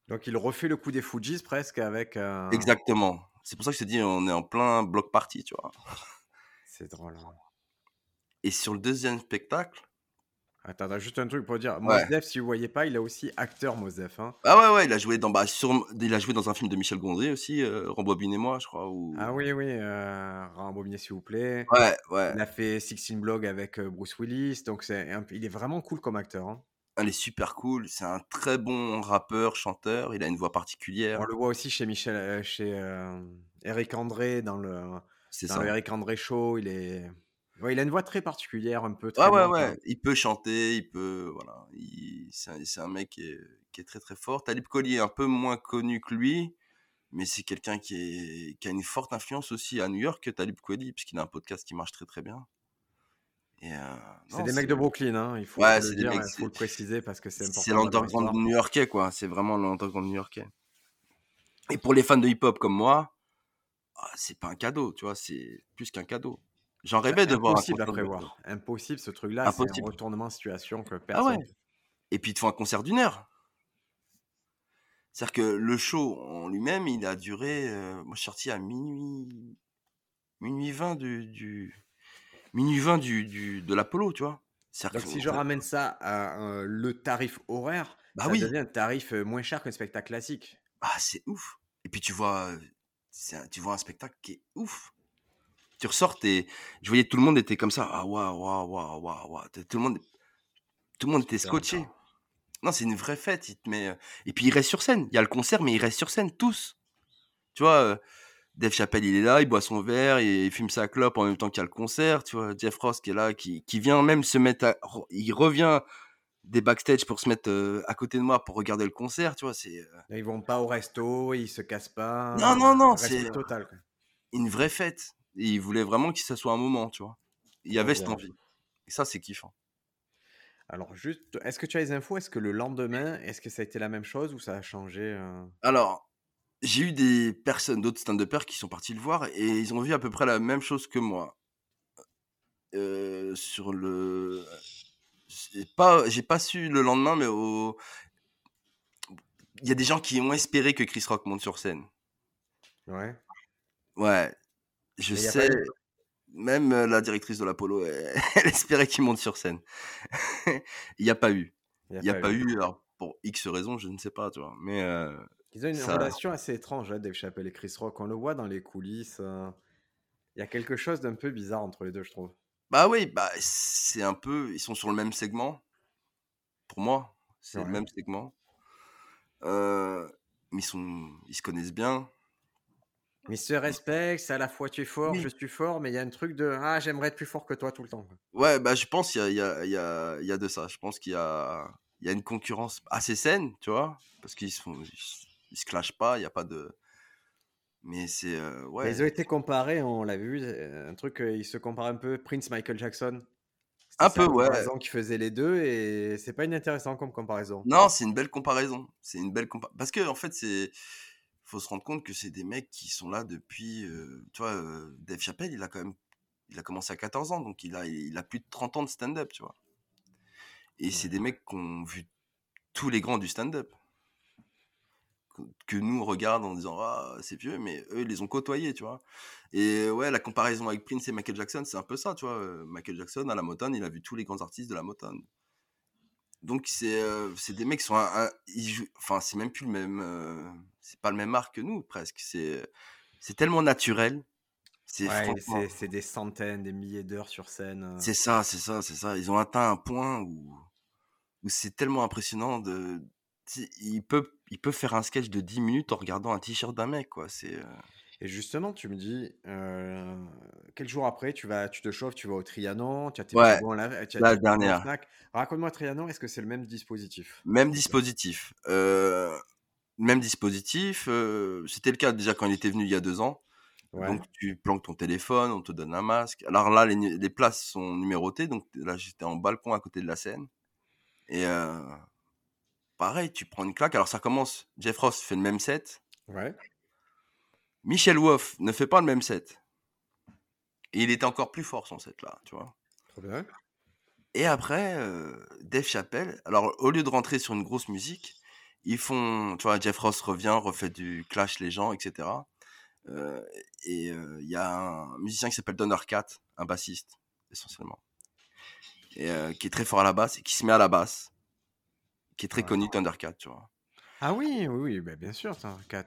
Donc il refait le coup des Fujis presque avec. euh, Exactement. C'est pour ça que je te dis on est en plein bloc party, tu vois. C'est drôle. hein. Et sur le deuxième spectacle, Attends, juste un truc pour dire. Ouais. Mos Def, si vous voyez pas, il a aussi acteur Mos Def. Hein. ah ouais ouais, il a joué dans bah, sur- il a joué dans un film de Michel Gondry aussi, euh, Rembobine et moi, je crois ou Ah oui, oui, euh, rembobiner s'il vous plaît. Ouais, ouais. Il a fait Sixteen Blog avec euh, Bruce Willis, donc c'est il est vraiment cool comme acteur. hein. Elle est super cool, c'est un très bon rappeur, chanteur, il a une voix particulière. On le voit aussi chez Michel, euh, chez euh, Eric André dans le C'est ça. le Eric André Show, il est. Ouais, il a une voix très particulière, un peu Ouais, très ouais, monte, hein. ouais. Il peut chanter, il peut. Voilà. Il- C'est un, un mec qui est, qui est très très fort. Talib Kweli est un peu moins connu que lui, mais c'est quelqu'un qui, est, qui a une forte influence aussi à New York que Talib Kweli, puisqu'il a un podcast qui marche très très bien. Euh, C'est des mecs de Brooklyn, hein, il faut Ouais, le dire, mecs, faut le préciser parce que c'est important. C'est l'underground new-yorkais, quoi. C'est vraiment l'underground new-yorkais. Et pour les fans de hip-hop comme moi, ah, c'est pas un cadeau, tu vois, c'est plus qu'un cadeau. J'en rêvais de voir Impossible à prévoir. Impossible, ce truc-là, c'est un retournement de situation que Ah personne. ouais. Et puis ils te font un concert d'une heure. C'est-à-dire que le show en lui-même, il a duré. euh, moi, je suis sorti à minuit. Minuit 20 du. du minuit 20 du, du, de l'Apollo, tu vois. Donc si je ramène ça à euh, le tarif horaire, Bah ça oui. devient un tarif euh, moins cher qu'un spectacle classique. Ah, c'est ouf. Et puis tu vois, euh, un- tu vois un spectacle qui est ouf. Tu ressors, t'es- je voyais tout le monde était comme ça. Ah, waouh, waouh, waouh, waouh, waouh. Tout le monde, tout le monde était scotché. Non, c'est une vraie fête. Il te met, euh, Et puis il reste sur scène. Il y a le concert, mais il reste sur scène, tous. Tu vois, euh, Dave Chappelle, il est là, il boit son verre, et il fume sa clope en même temps qu'il y a le concert. Tu vois, Jeff Ross qui est là, qui, qui vient même se mettre à... Il revient des backstage pour se mettre euh, à côté de moi pour regarder le concert, tu vois, c'est... euh, Ils vont pas au resto, ils se cassent pas. Non, non, non, c'est- total. quoi. une vraie fête. Et il voulait vraiment que ça soit un moment, tu vois. Il y avait cette envie. Et ça, c'est kiffant. Alors juste, est-ce que tu as les infos? Est-ce que le lendemain, est-ce que ça a été la même chose ou ça a changé euh? Alors, j'ai eu des personnes, d'autres stand-uppers qui sont partis le voir et ils ont vu à peu près la même chose que moi. Euh, sur le. J'ai pas, j'ai pas su le lendemain, mais au. Il y a des gens qui ont espéré que Chris Rock monte sur scène. Ouais. Ouais. Je Mais pas sais. Même euh, la directrice de l'Apollo, elle, elle espérait qu'il monte sur scène. Il n'y a pas eu. Il n'y a, pas eu. Alors, pour X raisons, je ne sais pas, tu vois. Mais. euh, Ils ont une ça- relation assez étrange, hein, Dave Chappelle et Chris Rock. On le voit dans les coulisses. euh, Il y a quelque chose d'un peu bizarre entre les deux, je trouve. Bah oui, bah c'est un peu. Ils sont sur le même segment. Pour moi, c'est Ouais. le même segment. Euh, mais ils, sont, ils se connaissent bien. Mais ils se respectent, c'est à la fois tu es fort, Oui. je suis fort, mais il y a un truc de Ah, j'aimerais être plus fort que toi tout le temps. Ouais, bah je pense qu'il y a, y, a, y, a, y a de ça. Je pense qu'il y a, y a une concurrence assez saine, tu vois. Parce qu'ils se, font- ils, se- clashent pas, il n'y a pas de. Mais c'est. euh, ouais. Ils ont été comparés, on l'a vu, euh, un truc, euh, ils se comparent un peu Prince Michael Jackson. Un peu, ouais. qui faisait les deux et c'est pas inintéressant comme comparaison. Non, c'est une belle comparaison. C'est une belle compa- Parce que, en fait, c'est. faut se rendre compte que c'est des mecs qui sont là depuis. euh, tu vois, euh, Dave Chappelle, il a quand même. Il a commencé à 14 ans, donc il a, il a plus de 30 ans de stand-up, tu vois. Et c'est des mecs qui ont vu tous les grands du stand-up. Que- nous, on regarde en disant, ah, c'est vieux, mais eux, ils les ont côtoyés, tu vois. Et ouais, la comparaison avec Prince et Michael Jackson, c'est un peu ça, tu vois. Euh, Michael Jackson, à la Motown, il a vu tous les grands artistes de la Motown. Donc c'est euh, c'est des mecs qui sont un, un- ils jouent enfin c'est même plus le même euh, c'est pas le même art que nous presque c'est c'est tellement naturel c'est Ouais, des centaines, des milliers d'heures sur scène. euh. c'est ça c'est ça c'est ça ils ont atteint un point où où c'est tellement impressionnant de tu sais, il peut faire un sketch de 10 minutes en regardant un t-shirt d'un mec quoi c'est euh, Et justement, tu me dis, euh, quel jour après, tu vas, tu te chauffes, tu vas au Trianon, tu as tes Ouais, là, tu as la dernière. Raconte-moi Trianon, est-ce que c'est le même dispositif? Même dispositif euh, même dispositif euh, c'était le cas déjà quand il était venu il y a deux ans Ouais. Donc tu planques ton téléphone, on te donne un masque. Alors là, les, les places sont numérotées, donc là j'étais en balcon à côté de la scène. Et pareil, tu prends une claque. Alors ça commence, Jeff Ross fait le même set. Ouais. Michel Wolf ne fait pas le même set. Et il était encore plus fort son set là, tu vois. Trop bien. Et après, euh, Dave Chappelle, alors au lieu de rentrer sur une grosse musique, ils font, tu vois, Jeff Ross revient, refait du clash les gens, etc. Euh, et euh, il y a un musicien qui s'appelle Donner Cat, un bassiste, essentiellement, et, euh, qui est très fort à la basse et qui se met à la basse, qui est très Ouais. connu, Thundercat, tu vois. Ah oui, oui, bah, bien sûr,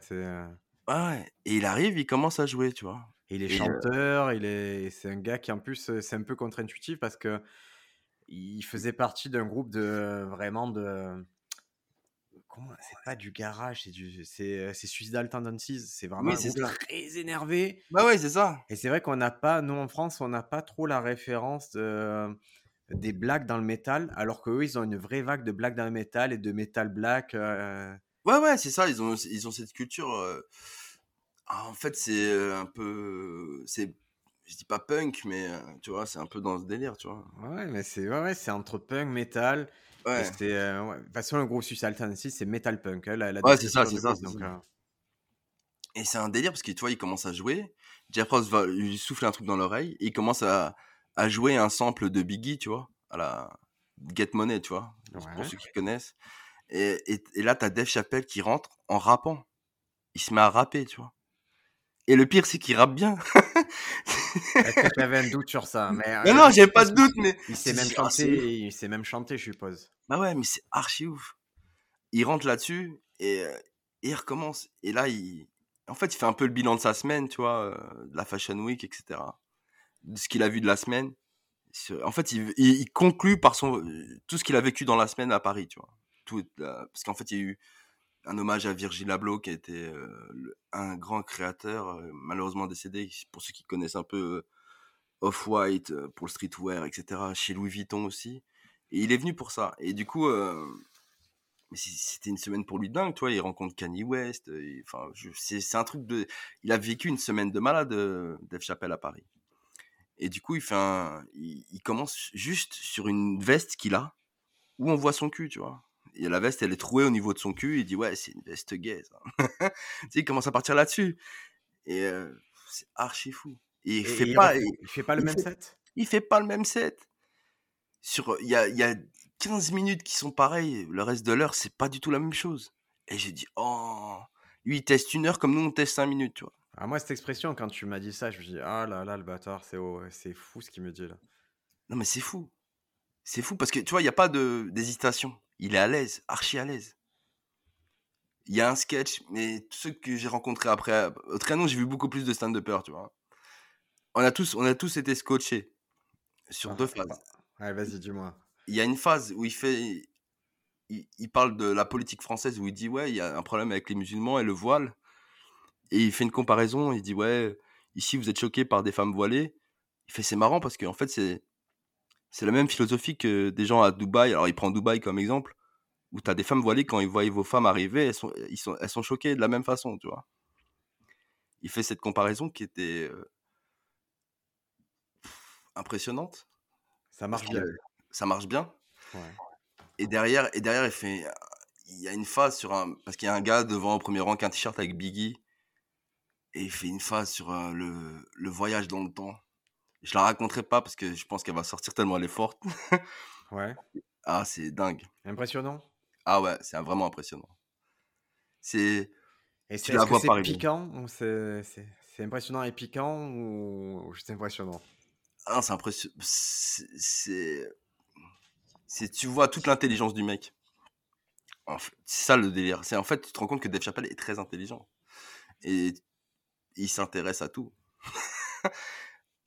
c'est, euh, Ouais, et il arrive, il commence à jouer, tu vois. Il est Et, euh, chanteur, il est, c'est un gars qui en plus, euh, c'est un peu contre-intuitif parce que il faisait partie d'un groupe de vraiment de comment c'est pas du garage, c'est du c'est c'est Suicidal Tendencies, c'est vraiment Oui, c'est ça. très énervé. Bah ouais, c'est ça. Et c'est vrai qu'on n'a pas, nous en France, on n'a pas trop la référence de- des blagues dans le métal, alors qu'eux, ils ont une vraie vague de blagues dans le métal et de métal black. euh, Ouais, ouais, c'est ça. Ils ont, ils ont cette culture. euh, ah, en fait, c'est euh, un peu. C'est, je dis pas punk, mais tu vois, c'est un peu dans ce délire, tu vois. Ouais, mais c'est ouais, ouais, c'est entre punk, metal. Et Ouais, euh, ouais. De toute façon, le gros Suicidal Tendencies, c'est metal punk, hein, la, la ouais, c'est ça, c'est ça, donc, ça. Et c'est un délire parce que tu vois, il commence à jouer. Jeff Ross va lui souffler un truc dans l'oreille il commence à, à jouer un sample de Biggie, tu vois, à la Get Money, tu vois, pour ceux qui connaissent. Et, et, et là, t'as Dave Chappelle qui rentre en rappant. Il se met à rapper, tu vois. Et le pire, c'est qu'il rappe bien. Est-ce que J'avais un doute sur ça, mais non, euh, non, j'avais pas de doute, mais. il je même chanter, il même chanter, je suppose. Bah ouais, mais c'est archi ouf. Il rentre là-dessus et, euh, et il recommence. Et là, il. En fait, il fait un peu le bilan de sa semaine, tu vois, euh, de la Fashion Week, etc. De ce qu'il a vu de la semaine. En fait, il, conclut par son euh, tout ce qu'il a vécu dans la semaine à Paris, tu vois. Euh, parce qu'en fait, il y a eu un hommage à Virgil Abloh, qui était euh, le- un grand créateur, euh, malheureusement décédé, pour ceux qui connaissent un peu euh, Off-White, euh, pour le streetwear, etc. Chez Louis Vuitton aussi. Et il est venu pour ça. Et du coup, euh, c'était une semaine pour lui dingue, tu vois. Il rencontre Kanye West. euh, Enfin, c'est un truc de. Il a vécu une semaine de malade, euh, Dave Chappelle à Paris. Et du coup, il fait un. Il, il commence juste sur une veste qu'il a, où on voit son cul, tu vois. Et la veste, elle est trouée au niveau de son cul. Il dit, ouais, c'est une veste gay, ça. tu sais, il commence à partir là-dessus. Et euh, c'est archi fou. Et il Et, fait il, pas. Il, il fait pas le même fait, set? il fait pas le même set. Sur, il y a, y a 15 minutes qui sont pareilles. Le reste de l'heure, c'est pas du tout la même chose. Et j'ai dit, oh, lui, il teste une heure comme nous, on teste 5 minutes, tu vois. Ah, moi, cette expression, quand tu m'as dit ça, je me dis, ah là là, le bâtard, c'est oh, c'est fou ce qu'il me dit là. Non, mais c'est fou. C'est fou parce que, tu vois, il n'y a pas de- d'hésitation. Il est à l'aise, archi à l'aise. Il y a un sketch, mais tous ceux que j'ai rencontrés après, au Trianon, j'ai vu beaucoup plus de stand-uppers, tu vois. On a tous, on a tous été scotchés sur Ah, deux phases. ouais, vas-y, dis-moi. Il y a une phase où il fait, il, il parle de la politique française où il dit ouais, il y a un problème avec les musulmans et le voile. Et il fait une comparaison. Il dit ouais, ici vous êtes choqués par des femmes voilées. Il fait c'est marrant parce qu'en fait c'est c'est la même philosophie que des gens à Dubaï. Alors il prend Dubaï comme exemple où tu as des femmes voilées quand ils voient vos femmes arriver, elles sont, ils sont, elles sont choquées de la même façon, tu vois. Il fait cette comparaison qui était euh, impressionnante Ça marche bien. ça marche bien. Ouais. Et derrière, et derrière, il fait, il y a une phase sur un, parce qu'il y a un gars devant au premier rang qui a un t-shirt avec Biggie, et il fait une phase sur euh, le, le voyage dans le temps. Je la raconterai pas parce que je pense qu'elle va sortir tellement elle est forte. Ouais. Ah, c'est dingue. Impressionnant. Ah ouais, c'est vraiment impressionnant. C'est, Et c'est, arriver. piquant ou c'est, impressionnant et piquant ou juste impressionnant? Ah, c'est impressionnant. C'est, tu vois toute l'intelligence du mec. En fait, c'est ça le délire. C'est en fait, tu te rends compte que Dave Chappelle est très intelligent et il s'intéresse à tout.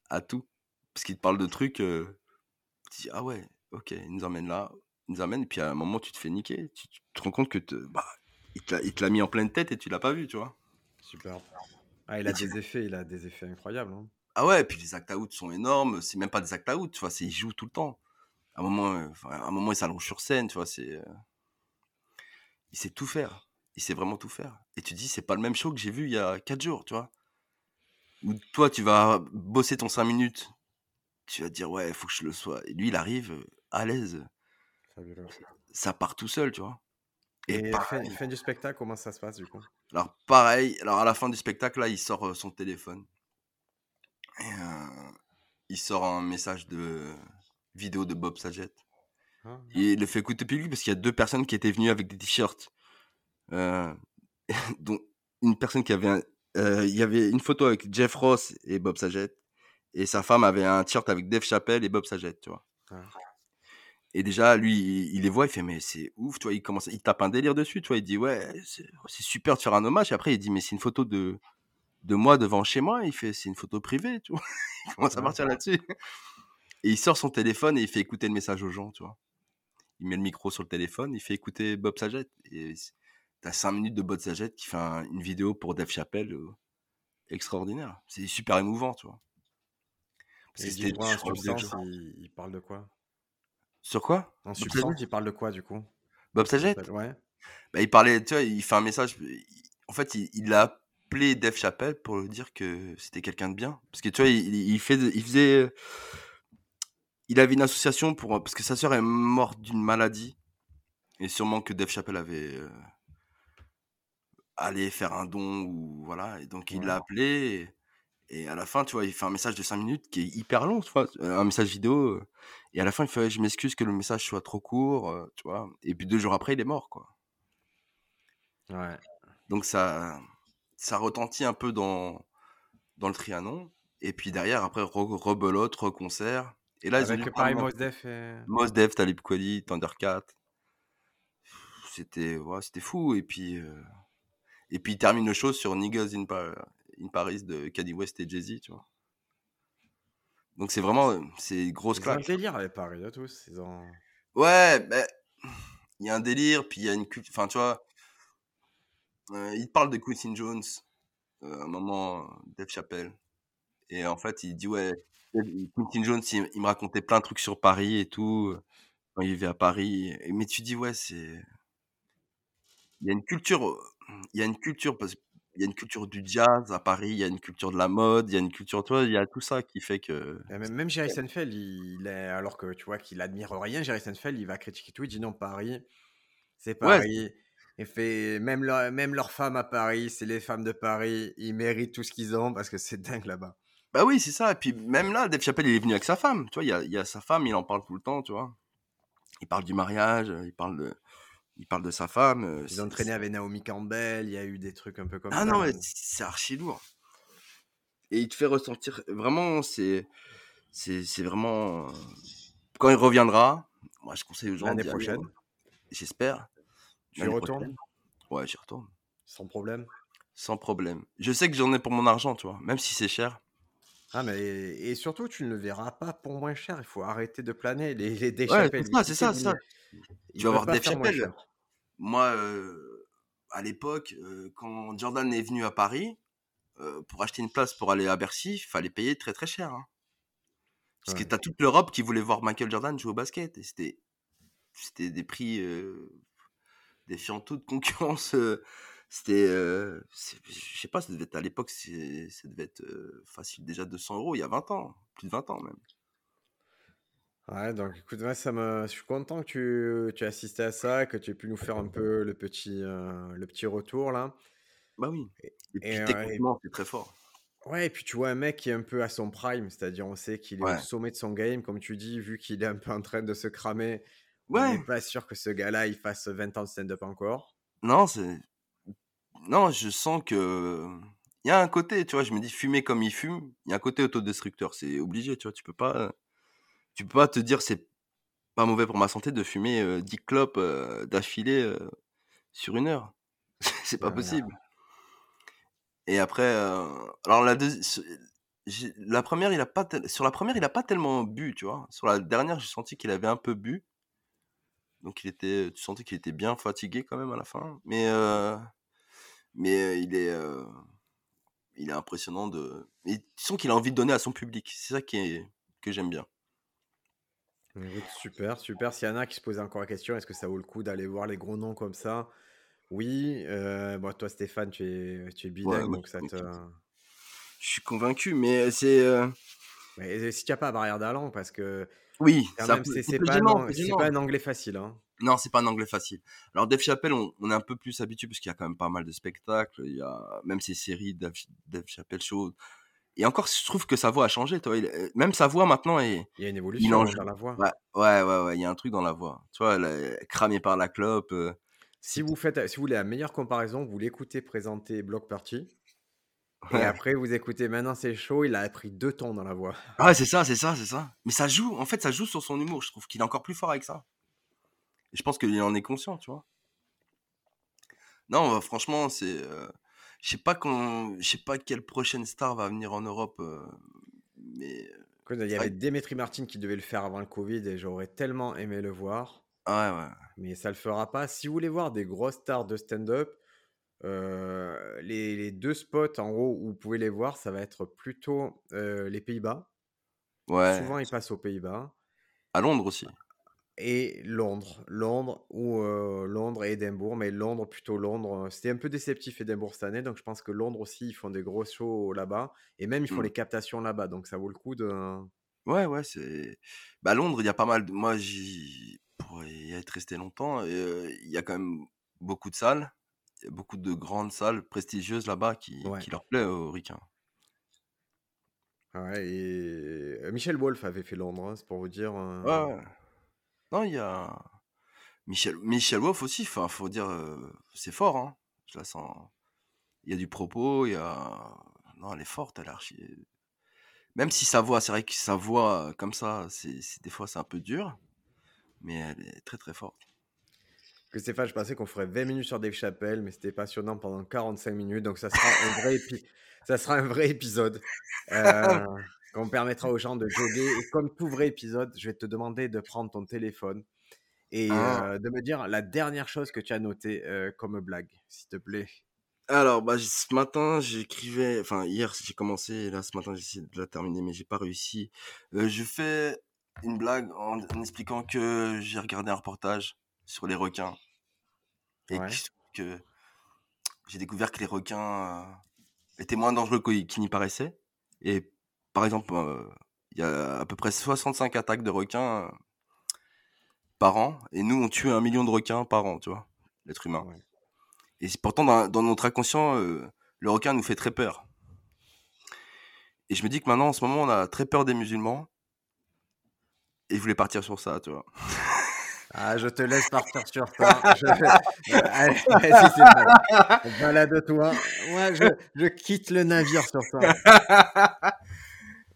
à tout. Parce qu'il te parle de trucs, euh, tu dis, ah ouais, ok, il nous emmène là, il nous emmène, et puis à un moment, tu te fais niquer. Tu, tu te rends compte que te, bah, il te l'a mis en pleine tête et tu l'as pas vu, tu vois. Super. Ah, il a Et tu- des effets, il a des effets incroyables. hein. Ah ouais, et puis les act out sont énormes, c'est même pas des act out, tu vois, c'est il joue tout le temps. À un moment, euh, à un moment il s'allonge sur scène, tu vois, c'est. euh, Il sait tout faire. Il sait vraiment tout faire. Et tu te dis, c'est pas le même show que j'ai vu il y a 4 jours, tu vois. Où toi, tu vas bosser ton 5 minutes, tu vas te dire, ouais, il faut que je le sois. Et lui, il arrive euh, à l'aise, ça part tout seul, tu vois. Et Et pareil. fin, fin du spectacle, comment ça se passe du coup? Alors pareil, alors à la fin du spectacle, là, il sort euh, son téléphone. Et euh, il sort un message de vidéo de Bob Saget. Ah, il le fait écouter public parce qu'il y a deux personnes qui étaient venues avec des t-shirts. Euh, dont une personne qui avait un- euh, il y avait une photo avec Jeff Ross et Bob Saget. Et sa femme avait un t-shirt avec Dave Chappelle et Bob Saget, tu vois. ah. Et déjà, lui, il, il les voit, il fait, mais c'est ouf, tu vois, il commence, il tape un délire dessus, tu vois, il dit, ouais, c'est c'est super de faire un hommage. Et après, il dit, mais c'est une photo de, de moi devant chez moi. Il fait, c'est une photo privée, tu vois. Il commence à partir là-dessus. Et il sort son téléphone et il fait écouter le message aux gens, tu vois. il met le micro sur le téléphone, il fait écouter Bob Saget. Et t'as 5 minutes de Bob Saget qui fait une vidéo pour Dave Chappelle euh, extraordinaire. C'est super émouvant, tu vois. Parce que il, il parle de quoi? Sur quoi? En substance, il parle de quoi du coup? Bob Saget? Ouais. Bah, il parlait, tu vois, il fait un message. En fait, il, il a appelé Dave Chappelle pour lui dire que c'était quelqu'un de bien. Parce que tu vois, il, il, fait, il faisait. Il avait une association pour. Parce que sa sœur est morte d'une maladie. Et sûrement que Dave Chappelle avait. Euh, allé faire un don ou voilà. Et donc, il l'a appelé. Et, à la fin, tu vois, il fait un message de 5 minutes qui est hyper long, tu vois, un message vidéo. Et à la fin, il fait Je m'excuse que le message soit trop court, tu vois. Et puis deux jours après, il est mort, quoi. Ouais. Donc ça, ça retentit un peu dans, dans le Trianon. Et puis derrière, après, rebelote, reconcert. Et là, Avec ils ont pareil Mosdef et... Mosdef, Talib Kweli, Thundercat. C'était ouais, c'était fou. Et puis, euh... et puis il termine le show sur Niggas in, in Paris de Kanye West et Jay-Z, tu vois. Donc c'est vraiment c'est grosse claque. Il y a un délire avec Paris, là, tous. Ils ont... Ouais, ben, il y a un délire, puis il y a une culture. Enfin, tu vois, euh, il parle de Quincy Jones, euh, un moment, Dave Chappelle. Et en fait, il dit, ouais, Quincy Jones, il, me racontait plein de trucs sur Paris et tout, quand il vivait à Paris. Mais tu dis, ouais, c'est. Il y a une culture, il y a une culture, parce il y a une culture du jazz à Paris, il y a une culture de la mode, il y a une culture, toi, il y a tout ça qui fait que. même, même Jerry Seinfeld, il, est, alors que tu vois qu'il admire rien, Jerry Seinfeld, il va critiquer tout, il dit non, Paris, c'est Paris. Et fait même leur, même leurs femmes à Paris, c'est les femmes de Paris, ils méritent tout ce qu'ils ont parce que c'est dingue là-bas. Bah oui, c'est ça. Et puis même là, Dave Chappelle, il est venu avec sa femme. Tu vois, il y a, il y a sa femme, il en parle tout le temps, tu vois. Il parle du mariage, il parle de, il parle de sa femme. Ils ont traîné avec Naomi Campbell, il y a eu des trucs un peu comme ah ça. Ah non, c'est archi lourd. Et il te fait ressentir, vraiment, c'est, c'est, c'est vraiment, quand il reviendra, moi je conseille aux gens. L'année prochaine. J'espère. Tu y retournes? Ouais, j'y retourne. Sans problème Sans problème. Je sais que j'en ai pour mon argent, tu vois, même si c'est cher. Ah, mais et surtout, tu ne le verras pas pour moins cher. Il faut arrêter de planer. Les, les ouais, c'est ça, c'est ça, Tu vas avoir des chapelles. Moi, euh, à l'époque, euh, quand Jordan est venu à Paris, euh, pour acheter une place pour aller à Bercy, il fallait payer très très cher. Hein. Parce que tu as toute l'Europe qui voulait voir Michael Jordan jouer au basket. Et c'était, c'était des prix défiant toute concurrence. C'était, je sais pas, ça devait être à l'époque, ça devait être facile déjà 200 euros il y a 20 ans, plus de 20 ans même. Ouais, donc écoute, ça me... je suis content que tu, tu aies assisté à ça, que tu aies pu nous faire un peu le petit, le petit retour là. Bah oui. Et, puis techniquement, c'est très fort. Ouais, et puis tu vois un mec qui est un peu à son prime, c'est-à-dire on sait qu'il est au sommet de son game, comme tu dis, vu qu'il est un peu en train de se cramer Ouais. pas sûr que ce gars-là, il fasse 20 ans de stand-up encore. Non, c'est. Non, je sens que. Il y a un côté, tu vois, je me dis fumer comme il fume, il y a un côté autodestructeur, c'est obligé, tu vois, tu peux pas. Tu peux pas te dire c'est pas mauvais pour ma santé de fumer 10 clopes d'affilée sur une heure. c'est pas possible. Et après, alors la la première, il a pas sur la première, il a pas tellement bu, tu vois. Sur la dernière, j'ai senti qu'il avait un peu bu. Donc il était, tu sentais qu'il était bien fatigué quand même à la fin. Mais, euh, mais il est, euh, il est impressionnant de. Et tu sens qu'il a envie de donner à son public. C'est ça qui est, que j'aime bien. super, super. S'il y en a qui se posent encore la question, est-ce que ça vaut le coup d'aller voir les gros noms comme ça? Oui. Euh, bon, toi, Stéphane, tu es, tu es bilingue, donc ça te. Je suis convaincu, mais c'est. Mais si tu n'as pas barrière d'allant, parce que oui, c'est pas, pas, un anglais facile. Hein. Non, c'est pas un anglais facile. Alors, Dave Chappelle, on, est un peu plus habitué parce qu'il y a quand même pas mal de spectacles. Il y a même ces séries Dave, Dave Chappelle Show. Et encore, je trouve que sa voix a changé. Toi. même sa voix maintenant est. Il y a une évolution dans la voix. Ouais, ouais, ouais, Il y a un truc dans la voix. Tu vois, elle est cramée par la clope. Euh, si vous faites, si vous voulez la meilleure comparaison, vous l'écoutez présenter Block Party. Et après, vous écoutez, maintenant c'est chaud, il a pris deux tons dans la voix. Ah, c'est ça, c'est ça, c'est ça. Mais ça joue, en fait, ça joue sur son humour. Je trouve qu'il est encore plus fort avec ça. Et je pense qu'il en est conscient, tu vois. Non, euh, franchement, c'est. Euh, je sais pas quand, je sais pas quelle prochaine star va venir en Europe, euh, mais. Il y avait Dimitri Martin qui devait le faire avant le Covid et j'aurais tellement aimé le voir. Ah ouais, ouais. Mais ça le fera pas. Si vous voulez voir des grosses stars de stand-up, euh, les, les deux spots en gros où vous pouvez les voir, ça va être plutôt les Pays-Bas. Ouais. Souvent, ils passent aux Pays-Bas. À Londres aussi. Et Londres. Londres ou euh, Londres et Édimbourg. Mais Londres, plutôt Londres. C'était un peu déceptif Édimbourg cette année. Donc je pense que Londres aussi, ils font des gros shows là-bas. Et même, ils font Mm. les captations là-bas. Donc ça vaut le coup de. Ouais, ouais, c'est. Bah, Londres, il y a pas mal de. Moi, j'y. Pour y être resté longtemps, euh, il y a quand même beaucoup de salles. Il y a beaucoup de grandes salles prestigieuses là-bas qui, Ouais. qui leur plaît aux ricains. Ouais, et Michel Wolf avait fait Londres, hein, c'est pour vous dire. euh, Ouais, ouais. Non, il y a. Michel, Michel Wolf aussi, enfin, faut dire, euh, c'est fort, hein. Je la sens. Il y a du propos, il y a. Non, elle est forte, elle est archi. Même si sa voix, c'est vrai que sa voix, comme ça, c'est, des fois, c'est un peu dur. Mais elle est très, très forte. Que Stéphane, je pensais qu'on ferait 20 minutes sur Dave Chappelle, mais c'était passionnant pendant 45 minutes, donc ça sera un vrai, épi- ça sera un vrai épisode euh, qu'on permettra aux gens de jogger. Et comme tout vrai épisode, je vais te demander de prendre ton téléphone et Ah. euh, de me dire la dernière chose que tu as notée euh, comme blague, s'il te plaît. Alors, bah, ce matin, j'écrivais, enfin, hier, j'ai commencé, et là, ce matin, j'ai essayé de la terminer, mais j'ai pas réussi. Euh, je fais une blague en, en expliquant que j'ai regardé un reportage sur les requins et Ouais. que, que j'ai découvert que les requins étaient moins dangereux qu'ils n'y paraissaient. Et par exemple, euh, il y a à peu près 65 attaques de requins euh, par an, et nous, on tue un million de requins par an, tu vois, l'être humain. Ouais. Et c'est pourtant, dans, dans notre inconscient, euh, le requin nous fait très peur. Et je me dis que maintenant, en ce moment, on a très peur des musulmans. Et je voulais partir sur ça, tu vois. Ah, je te laisse partir sur ça. Je... Euh, Allez, vas-y, Stéphane. Balade-toi. Moi, je, je quitte le navire sur ça.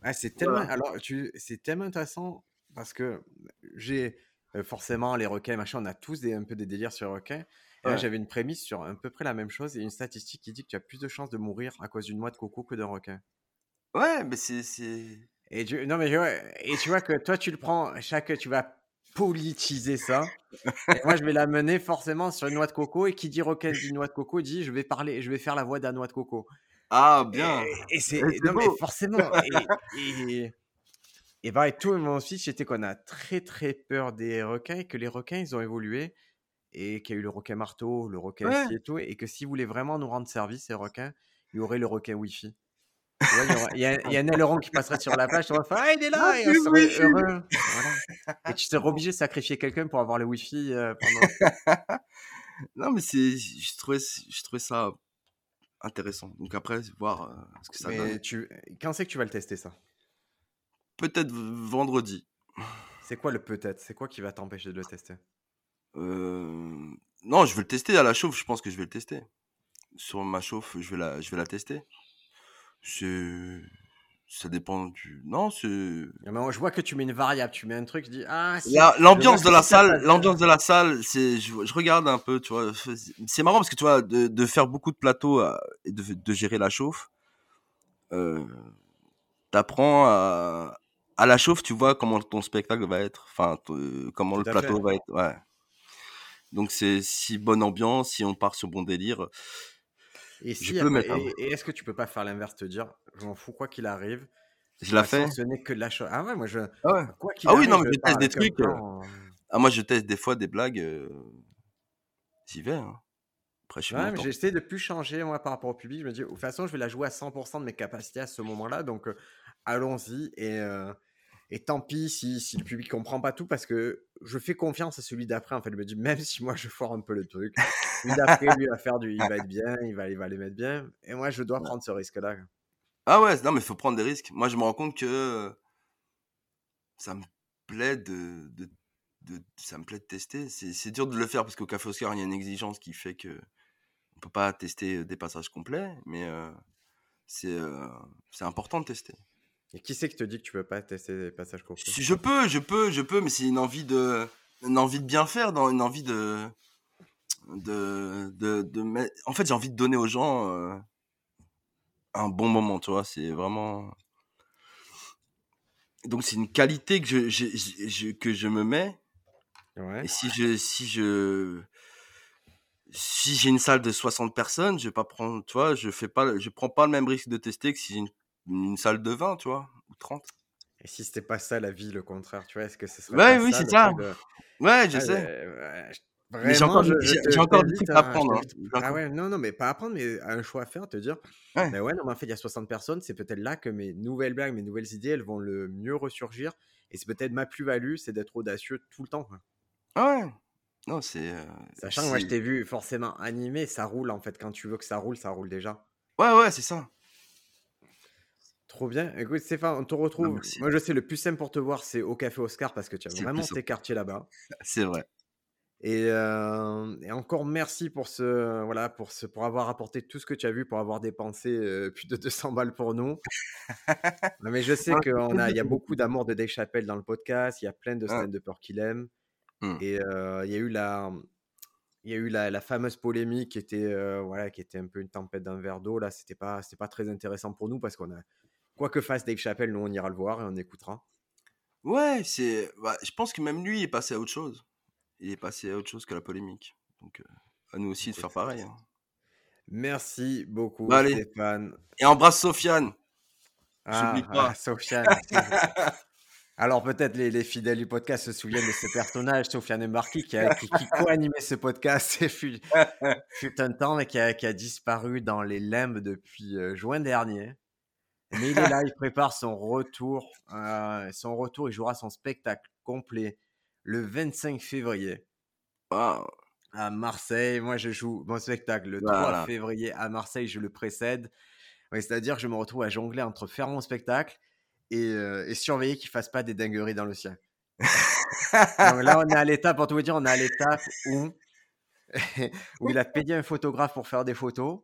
Ah, c'est tellement, Voilà. alors, tu, c'est tellement intéressant parce que j'ai euh, forcément les requins, machin, on a tous des, un peu des délires sur les requins. Et là, j'avais une prémisse sur à peu près la même chose et une statistique qui dit que tu as plus de chances de mourir à cause d'une noix de coco que d'un requin. Ouais, mais c'est. c'est- Et tu, non, mais ouais, et tu vois que toi, tu le prends, chaque, tu vas politiser ça. Et moi, je vais l'amener forcément sur une noix de coco. Et qui dit requin dit noix de coco dit je vais parler, je vais faire la voix d'un noix de coco. Ah, bien. et c'est, c'est non, mais forcément. Et, et, pareil, tout mon speech, c'était qu'on a très très peur des requins et que les requins, ils ont évolué. Et qu'il y a eu le requin marteau, le requin Ouais. et tout. Et que s'ils voulaient vraiment nous rendre service, ces requins, il y aurait le requin Wi-Fi. Il, y a, il y a un aileron qui passerait sur la plage, tu vas faire Ah, il est là, Ah, et on serait heureux. Voilà. Et tu serais obligé de sacrifier quelqu'un pour avoir le Wi-Fi euh, pendant. Non, mais c'est. Je trouvais, je trouvais ça intéressant. Donc après, voir euh, ce que ça Mais donne. tu... quand c'est que tu vas le tester ça? Peut-être vendredi. C'est quoi le peut-être? C'est quoi qui va t'empêcher de le tester? Euh, Non, je vais le tester à la chauffe. Je pense que je vais le tester. Sur ma chauffe, je vais la, je vais la tester. C'est. Ça dépend du. Non, c'est. Je vois que tu mets une variable, tu mets un truc, tu dis Ah. La- L'ambiance de la salle, l'ambiance de la salle, c'est, je, je regarde un peu, tu vois. C'est marrant parce que tu vois, de, de faire beaucoup de plateaux euh, et de, de gérer la chauffe, euh, t'apprends à, à la chauffe, tu vois comment ton spectacle va être, enfin, euh, comment le plateau fait. va être, ouais. Donc c'est si bonne ambiance, si on part sur bon délire, Et, si, et, et est-ce que tu peux pas faire l'inverse, te dire Je m'en fous quoi qu'il arrive. je la fais. Ce n'est que de la chose. Ah ouais, moi je. Ah ouais. Quoi qu'il Ah oui, non, mais je teste des trucs, euh, plan, euh, Ah, moi je teste des fois des blagues, euh, j'y vais, hein. Après Ouais, montant. j'essaie de plus changer moi par rapport au public. Je me dis, de toute façon, je vais la jouer à 100% de mes capacités à ce moment-là. Donc, euh, allons-y. Et, euh, et tant pis si, si le public comprend pas tout parce que je fais confiance à celui d'après. En fait, je me dis, même si moi je foire un peu le truc, celui d'après, lui va faire du. Il va être bien, il va, il va les mettre bien. Et moi, je dois prendre ce risque-là. Ah ouais, non, mais faut prendre des risques. Moi, je me rends compte que euh, ça me plaît de, de, de- ça me plaît de tester. C'est, dur de le faire parce qu'au Café Oscar, il y a une exigence qui fait que on peut pas tester des passages complets, mais euh, c'est, euh, c'est important de tester. Et qui c'est qui te dit que tu peux pas tester des passages courts je peux, je peux, je peux, mais c'est une envie de, une envie de bien faire, dans une envie de, de, de, En fait, j'ai envie de donner aux gens euh, un bon moment, tu vois. C'est vraiment. Donc c'est une qualité que je, je- je- je- que je me mets Ouais. Et si je, si je, si j'ai une salle de 60 personnes, je vais pas prendre, tu vois, je fais pas, je prends pas le même risque de tester que si j'ai une, une salle de 20, tu vois, ou 30. Et si c'était pas ça la vie, le contraire, tu vois, est-ce que ce serait Ouais, pas oui, ça c'est ça. de... Ouais, je Ah, sais. je- Mais j'ai Vraiment, encore, je, j'ai je j'ai je encore des trucs à apprendre. hein. J'ai Ah ouais, non, non, mais pas apprendre, mais un choix à faire, te dire, Ouais. ben ouais, non, mais en fait, il y a 60 personnes, c'est peut-être là que mes nouvelles blagues, mes nouvelles idées, elles vont le mieux ressurgir. Et c'est peut-être ma plus-value, c'est d'être audacieux tout le temps. quoi. Ah ouais. Non, c'est. euh, Sachant que moi, je c'est- t'ai vu forcément animé, ça roule en fait. Quand tu veux que ça roule, ça roule déjà. Ouais, ouais, c'est ça. Trop bien. Écoute, Stéphane, on te retrouve. Moi, je sais, le plus simple pour te voir, c'est au Café Oscar parce que tu as vraiment tes quartiers là-bas. C'est vrai. Et, euh, et encore merci pour ce, voilà, pour ce, pour avoir apporté tout ce que tu as vu, pour avoir dépensé euh, plus de 200 balles pour nous. Non, mais je sais qu'il c'est a, il y a beaucoup d'amour de Dave Chappelle dans le podcast. Il y a plein de Ah. stand-uppers qu'il aime. Hmm. Et euh, il y a eu la, il y a eu la, la fameuse polémique qui était, voilà, qui était un peu une tempête d'un verre d'eau. Là, c'était pas, c'était pas très intéressant pour nous parce qu'on a, quoi que fasse Dave Chappelle, nous on ira le voir et on écoutera. Ouais, c'est. bah, je pense que même lui est passé à autre chose. Il est passé à autre chose que la polémique. Donc, euh, à nous aussi de faire pareil. hein. Merci beaucoup, Bah, allez. Stéphane. Et embrasse Sofiane. Ah, J'oublie pas. ah, Sofiane. Alors peut-être les, les fidèles du podcast se souviennent de ce personnage, Sofiane Embarki, qui, a, qui, qui co-animait ce podcast et fut, fut un temps, mais qui a, qui a disparu dans les limbes depuis euh, juin dernier. Mais il est là, il prépare son retour. euh, son retour, il jouera son spectacle complet le 25 février à Marseille. Moi, je joue mon spectacle le 3 Voilà. février à Marseille, je le précède. C'est-à-dire que je me retrouve à jongler entre faire mon spectacle et, euh, et surveiller qu'il fasse pas des dingueries dans le sien. Donc là, on est à l'étape, pour tout vous dire, on est à l'étape où, où il a payé un photographe pour faire des photos.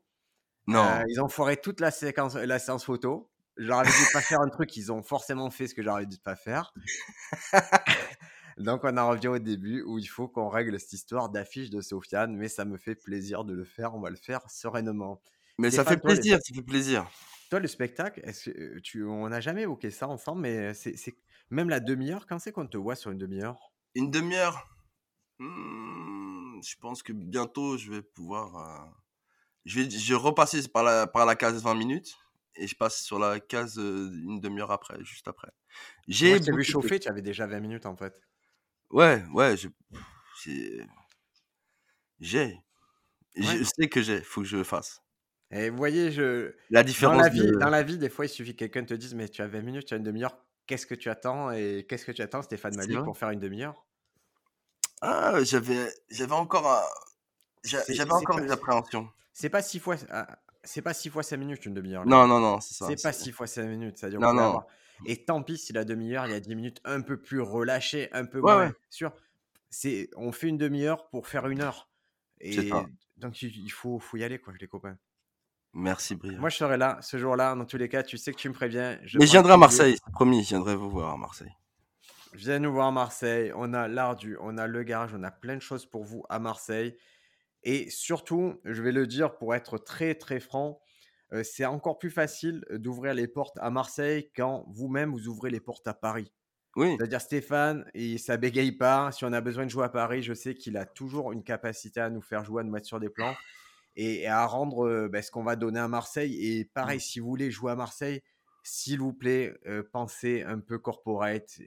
Non. Euh, ils ont foiré toute la, séquence, la séance photo. Je leur avais dit de pas faire un truc, ils ont forcément fait ce que avais dit de pas faire. Donc on en revient au début où il faut qu'on règle cette histoire d'affiche de Sofiane, mais ça me fait plaisir de le faire, on va le faire sereinement. Mais ça fait toi, les- plaisir, ça fait plaisir. Toi, le spectacle, est-ce que euh, tu, on n'a jamais évoqué ça ensemble, mais c'est c'est- même la demi-heure, quand c'est qu'on te voit sur une demi-heure? Une demi-heure? Hmm, je pense que bientôt je vais pouvoir. euh, Je vais, je repasser par la, par la case 20 minutes et je passe sur la case une demi-heure après, juste après. J'ai vu de- chauffer, tu avais déjà 20 minutes en fait. Ouais, ouais, je- j'ai. J'ai. Je sais que j'ai, faut que je le fasse. Et vous voyez, je, La Dans différence la, vie, de- dans la vie, des fois, il suffit que quelqu'un te dise Mais tu as 20 minutes, tu as une demi-heure, qu'est-ce que tu attends Et qu'est-ce que tu attends, Stéphane vrai. pour faire une demi-heure? Ah, j'avais, encore, un- j'avais encore des appréhensions. C'est pas 6 fois, ah, c'est pas six fois 5 minutes une demi-heure. Non, non, non, c'est ça. C'est pas c'est- 6 fois 5 minutes. Non, vous pouvez non. avoir- Et tant pis si la demi-heure, il y a 10 minutes un peu plus relâchées, un peu Ouais, moins ouais. sûr. C'est, on fait une demi-heure pour faire une heure. C'est Et ça. donc, il faut, faut y aller, quoi, les copains. Merci, Brian. Moi, je serai là ce jour-là. Dans tous les cas, tu sais que tu me préviens. je Mais je viendrai à. Marseille, promis, je viendrai vous voir à Marseille. Viens nous voir à Marseille. On a l'Ardu, on a le garage, on a plein de choses pour vous à Marseille. Et surtout, je vais le dire pour être très très franc, c'est encore plus facile d'ouvrir les portes à Marseille quand vous-même vous ouvrez les portes à Paris. Oui, C'est-à-dire Stéphane, et ça bégaye pas. Si on a besoin de jouer à Paris, je sais qu'il a toujours une capacité à nous faire jouer, à nous mettre sur des plans et, à rendre ben, ce qu'on va donner à Marseille. Et pareil, si vous voulez jouer à Marseille, s'il vous plaît, euh, pensez un peu corporate,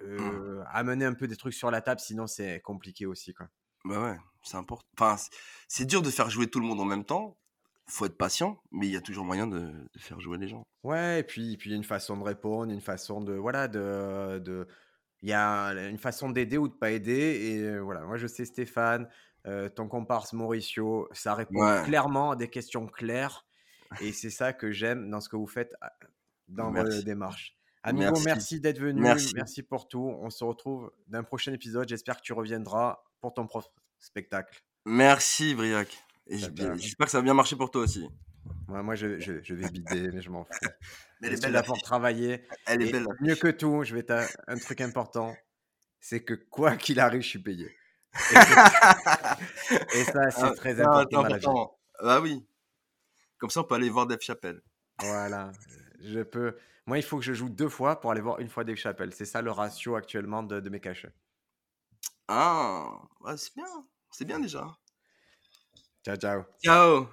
euh, amenez un peu des trucs sur la table, sinon c'est compliqué aussi. Quoi. Bah ouais, c'est important. Enfin, c'est- dur de faire jouer tout le monde en même temps. Faut être patient, mais il y a toujours moyen de, de faire jouer les gens. Ouais, et puis, et puis il y a une façon de répondre, une façon de. Voilà, de. de il y a une façon d'aider ou de pas aider. Et euh, voilà, moi je sais Stéphane, euh, ton comparse Mauricio, ça répond Ouais. clairement à des questions claires. Et c'est ça que j'aime dans ce que vous faites à- dans vos Merci. démarches. Amigo, Merci. merci, d'être venu. Merci. Merci pour tout. On se retrouve d'un prochain épisode. J'espère que tu reviendras pour ton propre spectacle. Merci, Briac. Et j'espère que ça va bien marcher pour toi aussi. Moi, moi je, je- je vais bider, mais je m'en fous. Mais Je suis là pour travailler. Elle est belle. mieux que tout, je vais t'a un truc important, c'est que quoi qu'il arrive, je suis payé. Et, que- et ça, c'est Ah, très ah, important vie. important. Bah oui. Comme ça, on peut aller voir Dave Chappelle. Voilà. Je peux. Moi, il faut que je joue deux fois pour aller voir une fois Dave Chappelle. C'est ça le ratio actuellement de, de mes cachets. Ah, c'est bien. C'est bien déjà. Ciao, ciao. Ciao